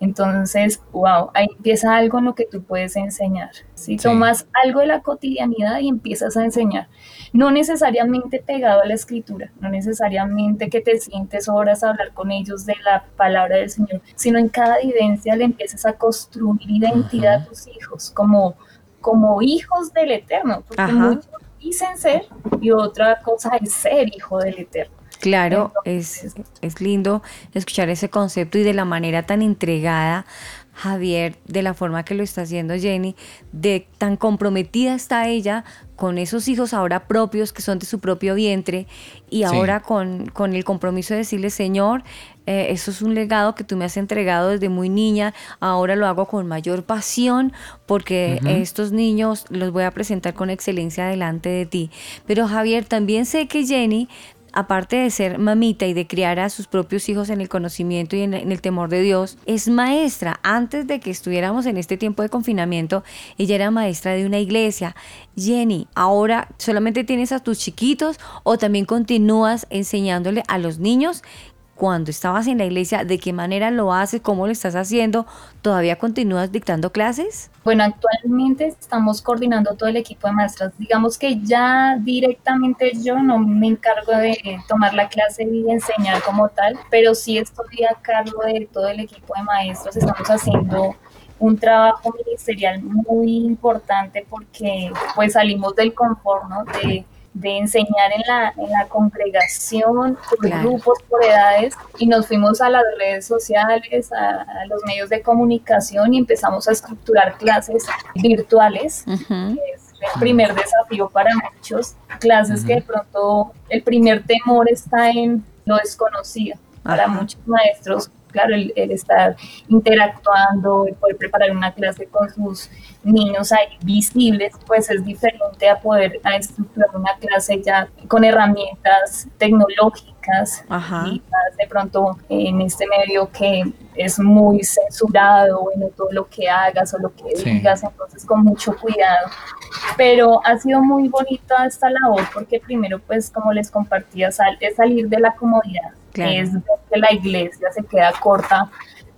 Entonces, wow, ahí empieza algo en lo que tú puedes enseñar. Si tomas algo de la cotidianidad y empiezas a enseñar, no necesariamente pegado a la escritura, no necesariamente que te sientes horas a hablar con ellos de la palabra del Señor, sino en cada vivencia le empiezas a construir identidad a tus hijos como, como hijos del Eterno, porque muchos dicen ser y otra cosa es ser hijo del Eterno. Claro, es, es lindo escuchar ese concepto y de la manera tan entregada Javier, de la forma que lo está haciendo Jenny, de tan comprometida está ella con esos hijos ahora propios que son de su propio vientre y ahora con, con, el compromiso de decirle, Señor, eh, eso es un legado que tú me has entregado desde muy niña, ahora lo hago con mayor pasión porque estos niños los voy a presentar con excelencia delante de ti. Pero Javier, también sé que Jenny aparte de ser mamita y de criar a sus propios hijos en el conocimiento y en, el temor de Dios, es maestra. Antes de que estuviéramos en este tiempo de confinamiento, ella era maestra de una iglesia. Jenny, ahora solamente tienes a tus chiquitos o también continúas enseñándole a los niños cuando estabas en la iglesia, de qué manera lo haces, cómo lo estás haciendo, ¿todavía continúas dictando clases? Bueno, actualmente estamos coordinando todo el equipo de maestras. Digamos que ya directamente yo no me encargo de tomar la clase y enseñar como tal, pero sí estoy a cargo de todo el equipo de maestros. Estamos haciendo un trabajo ministerial muy importante porque pues salimos del confort. De de enseñar en la, en la congregación, por grupos, por edades, y nos fuimos a las redes sociales, a, los medios de comunicación y empezamos a estructurar clases virtuales. es el primer desafío para muchos, clases que de pronto el primer temor está en lo desconocido. Para muchos maestros claro, el, estar interactuando, el poder preparar una clase con sus niños ahí visibles, pues es diferente a poder estructurar una clase ya con herramientas tecnológicas y de pronto en este medio que es muy censurado, bueno, todo lo que hagas o lo que digas, entonces con mucho cuidado. Pero ha sido muy bonita esta labor porque primero, pues como les compartía, es salir de la comodidad es que la iglesia se queda corta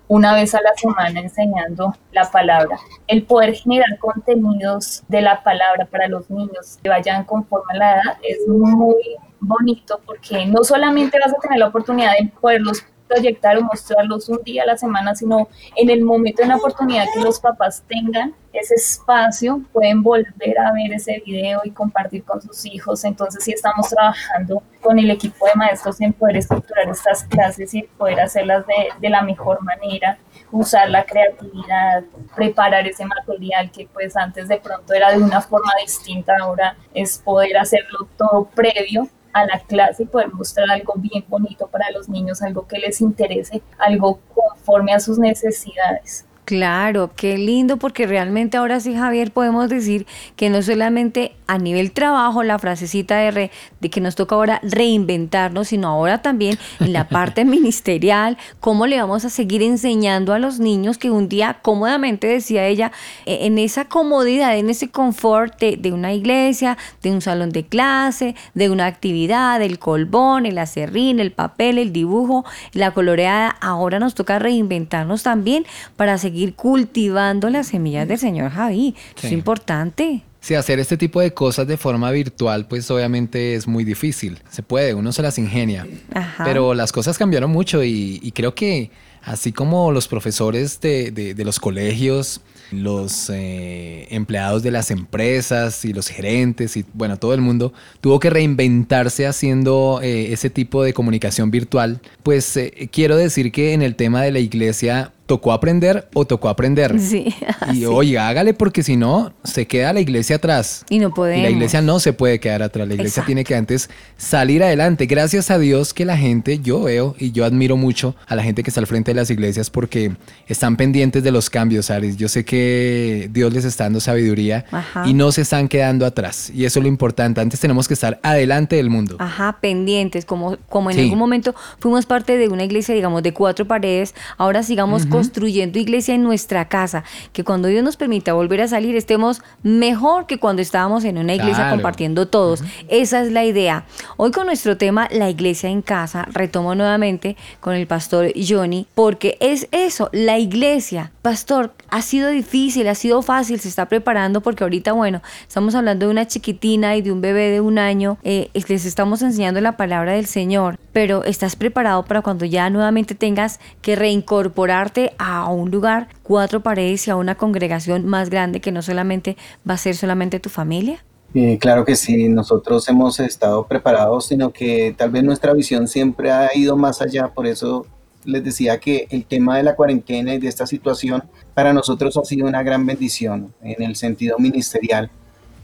una vez a la semana enseñando la palabra. El poder generar contenidos de la palabra para los niños que vayan conforme a la edad es muy bonito porque no solamente vas a tener la oportunidad de poderlos proyectar o mostrarlos un día a la semana, sino en el momento de la oportunidad que los papás tengan ese espacio, pueden volver a ver ese video y compartir con sus hijos. Entonces, sí estamos trabajando con el equipo de maestros en poder estructurar estas clases y poder hacerlas de, de la mejor manera, usar la creatividad, preparar ese material que pues antes de pronto era de una forma distinta, ahora es poder hacerlo todo previo a la clase y poder mostrar algo bien bonito para los niños, algo que les interese, algo conforme a sus necesidades. Claro, qué lindo porque realmente ahora sí, Javier, podemos decir que no solamente a nivel trabajo la frasecita de, de que nos toca ahora reinventarnos, sino ahora también en la parte [LAUGHS] ministerial, cómo le vamos a seguir enseñando a los niños que un día cómodamente, decía ella, e, en esa comodidad, en ese confort de, de una iglesia, de un salón de clase, de una actividad, el colbón, el acerrín, el papel, el dibujo, la coloreada, ahora nos toca reinventarnos también para seguir cultivando las semillas del Señor Javi. Es importante. Sí, hacer este tipo de cosas de forma virtual, pues obviamente es muy difícil. Se puede, uno se las ingenia. Ajá. Pero las cosas cambiaron mucho y, y creo que así como los profesores de, de- de los colegios, los eh, empleados de las empresas y los gerentes y bueno, todo el mundo tuvo que reinventarse haciendo eh, ese tipo de comunicación virtual, pues eh, quiero decir que en el tema de la iglesia tocó aprender o tocó aprender. Sí, [LAUGHS] Y oiga, hágale porque si no, se queda la iglesia atrás. Y no Y podemos. la iglesia no se puede quedar atrás, la iglesia Exacto. tiene que antes salir adelante. Gracias a Dios que la gente, yo veo y yo admiro mucho a la gente que está al frente de las iglesias porque están pendientes de los cambios, Aris. Yo sé que Dios les está dando sabiduría Ajá. y no se están quedando atrás. Y eso es lo importante. Antes tenemos que estar adelante del mundo. Ajá, pendientes, como, como en Sí. algún momento fuimos parte de una iglesia, digamos, de cuatro paredes, ahora sigamos construyendo iglesia en nuestra casa, que cuando Dios nos permita volver a salir estemos mejor que cuando estábamos en una iglesia Claro. compartiendo todos. Esa es la idea. Hoy con nuestro tema, la iglesia en casa, retomo nuevamente con el pastor Johnny, porque es eso, la iglesia. Pastor, ha sido difícil, ha sido fácil, se está preparando porque ahorita, bueno, estamos hablando de una chiquitina y de un bebé de un año, eh, les estamos enseñando la palabra del Señor, pero ¿estás preparado para cuando ya nuevamente tengas que reincorporarte a un lugar, cuatro paredes y a una congregación más grande que no solamente va a ser solamente tu familia? Eh, claro que sí, nosotros hemos estado preparados, sino que tal vez nuestra visión siempre ha ido más allá, por eso les decía que el tema de la cuarentena y de esta situación para nosotros ha sido una gran bendición en el sentido ministerial.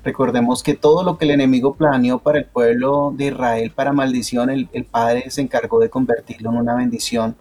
Recordemos que todo lo que el enemigo planeó para el pueblo de Israel para maldición, el, el Padre se encargó de convertirlo en una bendición.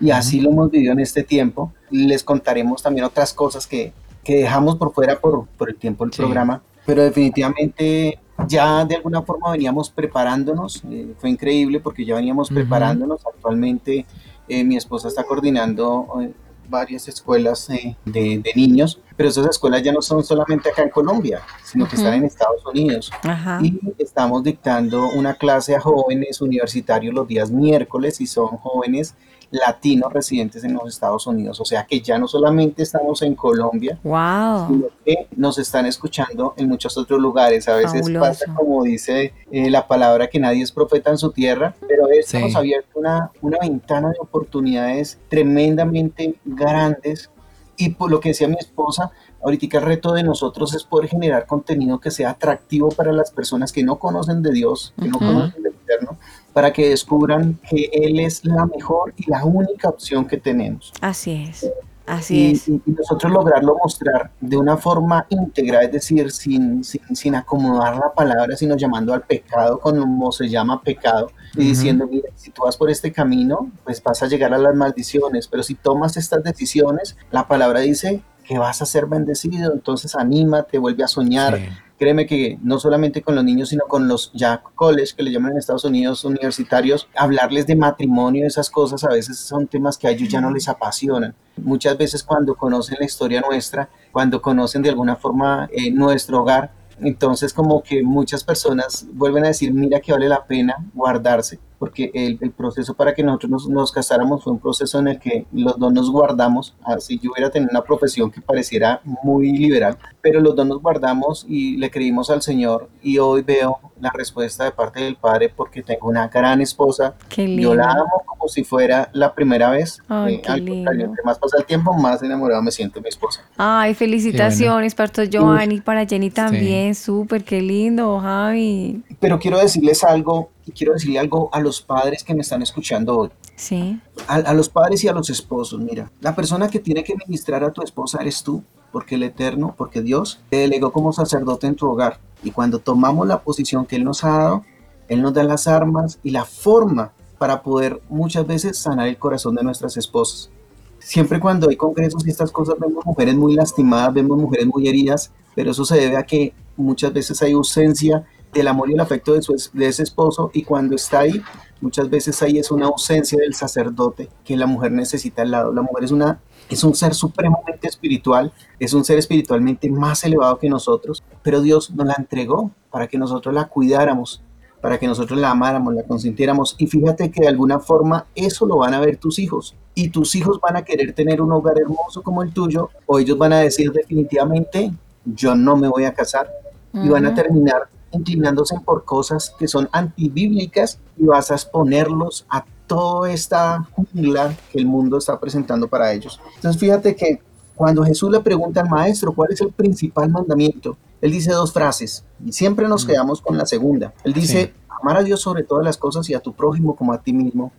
Y así lo hemos vivido en este tiempo. Les contaremos también otras cosas que, que dejamos por fuera por, por el tiempo del Sí. programa, pero definitivamente ya de alguna forma veníamos preparándonos. eh, fue increíble porque ya veníamos preparándonos. Actualmente eh, mi esposa está coordinando eh, varias escuelas de, de niños, pero esas escuelas ya no son solamente acá en Colombia, sino que están en Estados Unidos. Ajá. Y estamos dictando una clase a jóvenes universitarios los días miércoles y son jóvenes latinos residentes en los Estados Unidos. O sea que ya no solamente estamos en Colombia, Wow. sino que nos están escuchando en muchos otros lugares. A veces Fabuloso. pasa como dice eh, la palabra que nadie es profeta en su tierra, pero esto Sí. nos ha abierto una, una ventana de oportunidades tremendamente grandes. Y por lo que decía mi esposa, ahorita el reto de nosotros es poder generar contenido que sea atractivo para las personas que no conocen de Dios, que no Ujú. conocen del Eterno, para que descubran que Él es la mejor y la única opción que tenemos Así es. Así y, es. y- nosotros lograrlo mostrar de una forma íntegra, es decir, sin, sin, sin acomodar la palabra, sino llamando al pecado como se llama pecado, y Ujú. diciendo, mira, si tú vas por este camino, pues vas a llegar a las maldiciones, pero si tomas estas decisiones, la palabra dice que vas a ser bendecido, entonces anímate, vuelve a soñar, Sí. Créeme que no solamente con los niños, sino con los ya college, que le llaman en Estados Unidos universitarios, hablarles de matrimonio, esas cosas a veces son temas que a ellos ya no les apasionan. Muchas veces cuando conocen la historia nuestra, cuando conocen de alguna forma eh, nuestro hogar, entonces como que muchas personas vuelven a decir, mira que vale la pena guardarse, porque el, el proceso para que nosotros nos, nos casáramos fue un proceso en el que los dos nos guardamos, así yo hubiera tenido una profesión que pareciera muy liberal, pero los dos nos guardamos y le creímos al Señor y hoy veo la respuesta de parte del Padre porque tengo una gran esposa, Qué yo la amo como si fuera la primera vez, Ay, Eh, qué al contrario, entre más pasa el tiempo, más enamorado me siento de mi esposa. Ay, felicitaciones, Pastor Giovanni, para Jenny también, súper, qué lindo, Javi. Pero quiero decirles algo, y quiero decirle algo a los padres que me están escuchando hoy. Sí, A, a los padres y a los esposos, mira, la persona que tiene que ministrar a tu esposa eres tú, porque el Eterno, porque Dios te delegó como sacerdote en tu hogar. Y cuando tomamos la posición que Él nos ha dado, Él nos da las armas y la forma para poder muchas veces sanar el corazón de nuestras esposas. Siempre cuando hay congresos y estas cosas vemos mujeres muy lastimadas, vemos mujeres muy heridas, pero eso se debe a que muchas veces hay ausencia del amor y el afecto de, su, de ese esposo y cuando está ahí, muchas veces ahí es una ausencia del sacerdote que la mujer necesita al lado. La mujer es, una, es un ser supremamente espiritual, es un ser espiritualmente más elevado que nosotros, pero Dios nos la entregó para que nosotros la cuidáramos, para que nosotros la amáramos, la consintiéramos. Y fíjate que de alguna forma eso lo van a ver tus hijos. Y tus hijos van a querer tener un hogar hermoso como el tuyo, o ellos van a decir definitivamente, yo no me voy a casar y van a terminar inclinándose por cosas que son antibíblicas y vas a exponerlos a toda esta jungla que el mundo está presentando para ellos. Entonces fíjate que cuando Jesús le pregunta al maestro cuál es el principal mandamiento, él dice dos frases y siempre nos quedamos con la segunda. Él dice, amar a Dios sobre todas las cosas y a tu prójimo como a ti mismo.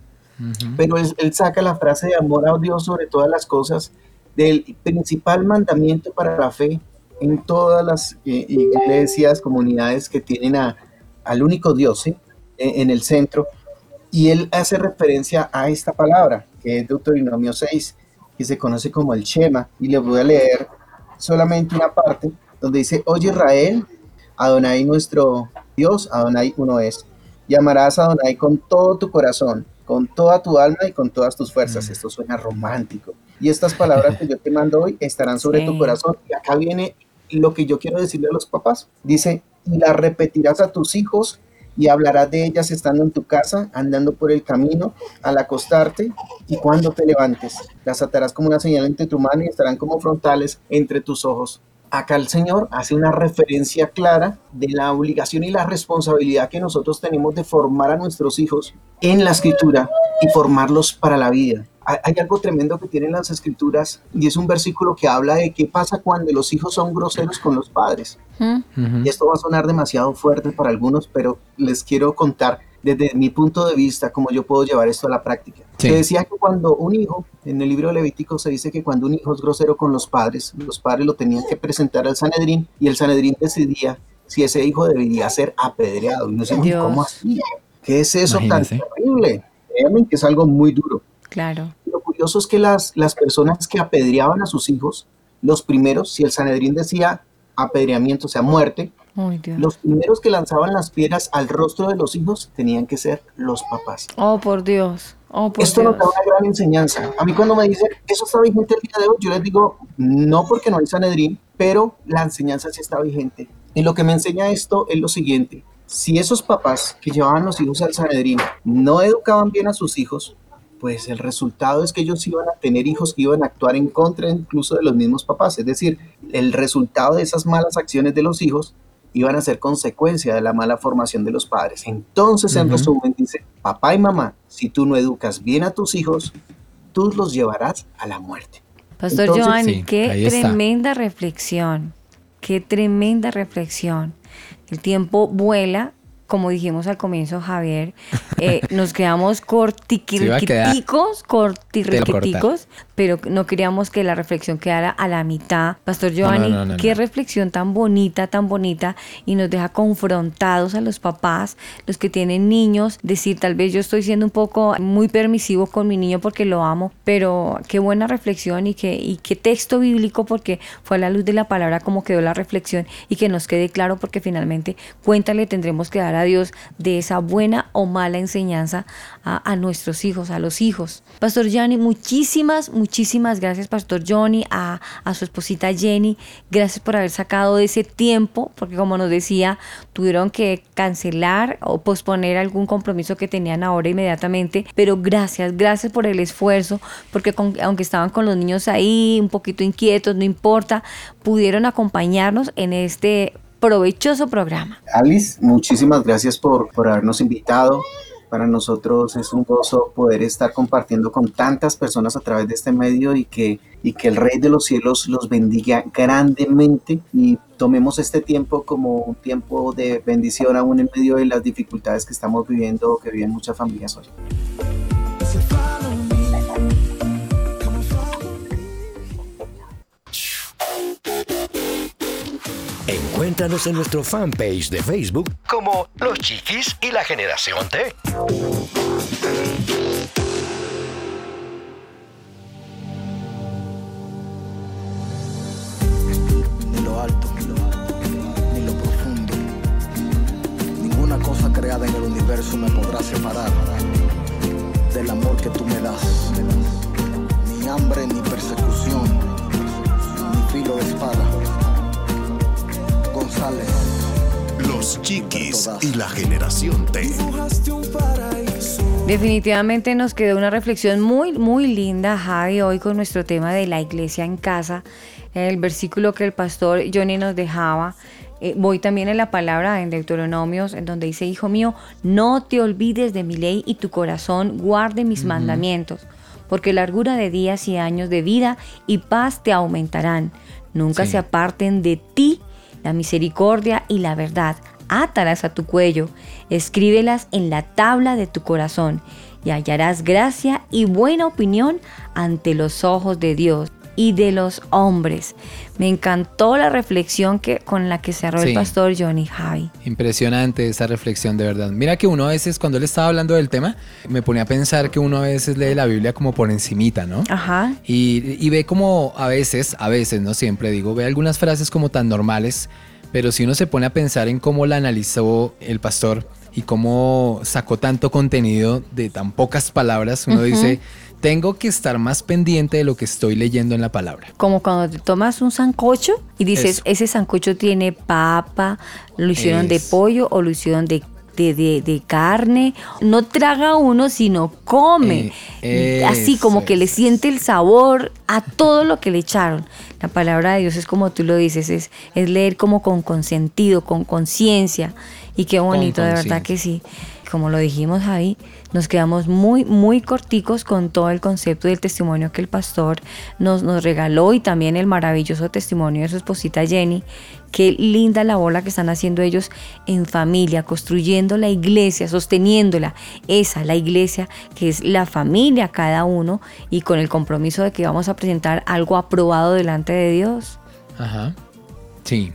Pero él, él, saca la frase de amor a Dios sobre todas las cosas del principal mandamiento para la fe en todas las eh, iglesias, comunidades que tienen a, al único Dios ¿sí? en, en el centro. Y él hace referencia a esta palabra, que es Deuteronomio 6, que se conoce como el Shema. Y le voy a leer solamente una parte donde dice, oye Israel, Adonai nuestro Dios, Adonai uno es. Llamarás a Adonai con todo tu corazón, con toda tu alma y con todas tus fuerzas. Esto suena romántico. Y estas palabras que yo te mando hoy estarán sobre tu corazón. Y acá viene lo que yo quiero decirle a los papás. Dice, y las repetirás a tus hijos y hablarás de ellas estando en tu casa, andando por el camino, al acostarte y cuando te levantes. Las atarás como una señal entre tu mano y estarán como frontales entre tus ojos. Acá el Señor hace una referencia clara de la obligación y la responsabilidad que nosotros tenemos de formar a nuestros hijos en la escritura y formarlos para la vida hay algo tremendo que tienen las escrituras y es un versículo que habla de qué pasa cuando los hijos son groseros con los padres. Y esto va a sonar demasiado fuerte para algunos, pero les quiero contar desde mi punto de vista cómo yo puedo llevar esto a la práctica. Se decía que cuando un hijo, en el libro Levítico se dice que cuando un hijo es grosero con los padres, los padres lo tenían que presentar al Sanedrín y el Sanedrín decidía si ese hijo debería ser apedreado. Y no sé cómo así. ¿Qué es eso tan terrible? Créanme que es algo muy duro. Claro. Lo curioso es que las, las personas que apedreaban a sus hijos, los primeros, si el Sanedrín decía apedreamiento, o sea, muerte, los primeros que lanzaban las piedras al rostro de los hijos tenían que ser los papás. Oh, por Dios. Oh, por Esto Dios. nos da una gran enseñanza. A mí cuando me dicen, eso está vigente el día de hoy, yo les digo, no porque no hay Sanedrín, pero la enseñanza sí está vigente. Y lo que me enseña esto es lo siguiente. Si esos papás que llevaban los hijos al Sanedrín no educaban bien a sus hijos, pues el resultado es que ellos iban a tener hijos que iban a actuar en contra incluso de los mismos papás. Es decir, el resultado de esas malas acciones de los hijos iban a ser consecuencia de la mala formación de los padres. Entonces, en resumen, dice, papá y mamá, si tú no educas bien a tus hijos, tú los llevarás a la muerte. Pastor Entonces, Giovanni, sí, qué tremenda reflexión, qué tremenda reflexión. El tiempo vuela, como dijimos al comienzo, Javier, eh, [LAUGHS] nos quedamos cortiquiriquicos, cortirriquiticos, pero no queríamos que la reflexión quedara a la mitad. Pastor Giovanni, no, no, no, qué reflexión tan bonita, tan bonita, y nos deja confrontados a los papás, los que tienen niños, decir, tal vez yo estoy siendo un poco muy permisivo con mi niño porque lo amo, pero qué buena reflexión y qué, y qué texto bíblico, porque fue a la luz de la palabra como quedó la reflexión y que nos quede claro, porque finalmente cuenta le tendremos que dar a Dios de esa buena o mala enseñanza a, nuestros hijos, a los hijos. Pastor Johnny, muchísimas, muchísimas gracias, Pastor Johnny, a, su esposita Jenny, gracias por haber sacado de ese tiempo, porque como nos decía, tuvieron que cancelar o posponer algún compromiso que tenían ahora inmediatamente, pero gracias, gracias por el esfuerzo, porque aunque estaban con los niños ahí, un poquito inquietos, no importa, pudieron acompañarnos en este provechoso programa. Alice, muchísimas gracias por, por habernos invitado. Para nosotros es un gozo poder estar compartiendo con tantas personas a través de este medio y que, y que el Rey de los Cielos los bendiga grandemente y tomemos este tiempo como un tiempo de bendición aún en medio de las dificultades que estamos viviendo o que viven muchas familias hoy. Encuéntranos en nuestro fanpage de Facebook como Los Chiquis y la Generación T. ni lo alto, ni lo, profundo. Ninguna cosa creada en el universo me podrá separar del amor que tú me das. Ni hambre, ni persecución, ni filo de espada. González. Los Chiquis y la generación T. Definitivamente nos quedó una reflexión muy, muy linda, Javi, hoy con nuestro tema de la iglesia en casa. El versículo que el pastor Johnny nos dejaba Eh, voy también en la palabra en Deuteronomios, en donde dice, Hijo mío, no te olvides de mi ley y tu corazón guarde mis mandamientos, porque largura de días y años de vida y paz te aumentarán. Nunca Sí. se aparten de ti la misericordia y la verdad. Átalas a tu cuello, escríbelas en la tabla de tu corazón, y hallarás gracia y buena opinión ante los ojos de Dios y de los hombres. Me encantó la reflexión que, con la que cerró el pastor Johnny Javi. Impresionante esa reflexión de verdad. Mira que uno a veces cuando él estaba hablando del tema, me ponía a pensar que uno a veces lee la Biblia como por encimita, ¿no? Ajá. Y, y ve como a veces, a veces, no siempre digo, ve algunas frases como tan normales, pero si uno se pone a pensar en cómo la analizó el pastor y cómo sacó tanto contenido de tan pocas palabras, uno dice, tengo que estar más pendiente de lo que estoy leyendo en la palabra. Como cuando te tomas un sancocho y dices, Eso. ese sancocho tiene papa, lo hicieron de pollo o lo hicieron de, de, de- de carne. No traga uno, sino come. Eh, Así como que le siente el sabor a todo lo que le echaron. La palabra de Dios es como tú lo dices, es, es leer como con consentido, con conciencia. Y qué bonito, de verdad que sí. Como lo dijimos, Javi, nos quedamos muy, muy corticos con todo el concepto del testimonio que el pastor nos, nos regaló y también el maravilloso testimonio de su esposita Jenny. Qué linda la bola que están haciendo ellos en familia, construyendo la iglesia, sosteniéndola. Esa, la iglesia, que es la familia cada uno y con el compromiso de que vamos a presentar algo aprobado delante de Dios. Ajá. Sí.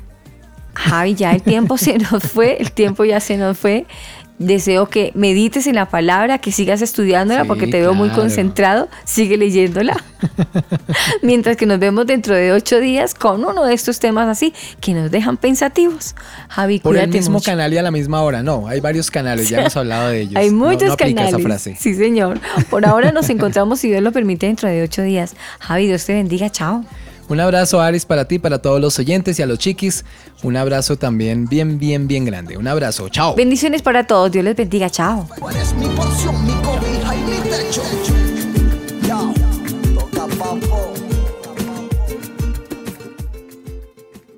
Javi, ya el tiempo se nos fue, el tiempo ya se nos fue. Deseo que medites en la palabra, que sigas estudiándola Sí, porque te veo muy concentrado. Sigue leyéndola. [LAUGHS] Mientras que nos vemos dentro de ocho días con uno de estos temas así que nos dejan pensativos. Javi, Por el mismo mucho. canal y a la misma hora. No, hay varios canales, ya [LAUGHS] hemos hablado de ellos. Hay No- muchos no, aplica canales. esa frase. Sí, señor. Por ahora nos encontramos, si Dios lo permite, dentro de ocho días. Javi, Dios te bendiga. Chao. Un abrazo, Aris, para ti, para todos los oyentes y a los chiquis. Un abrazo también bien, bien, bien grande. Un abrazo. Chao. Bendiciones para todos. Dios les bendiga. Chao. Mi porción, mi cobija y mi techo.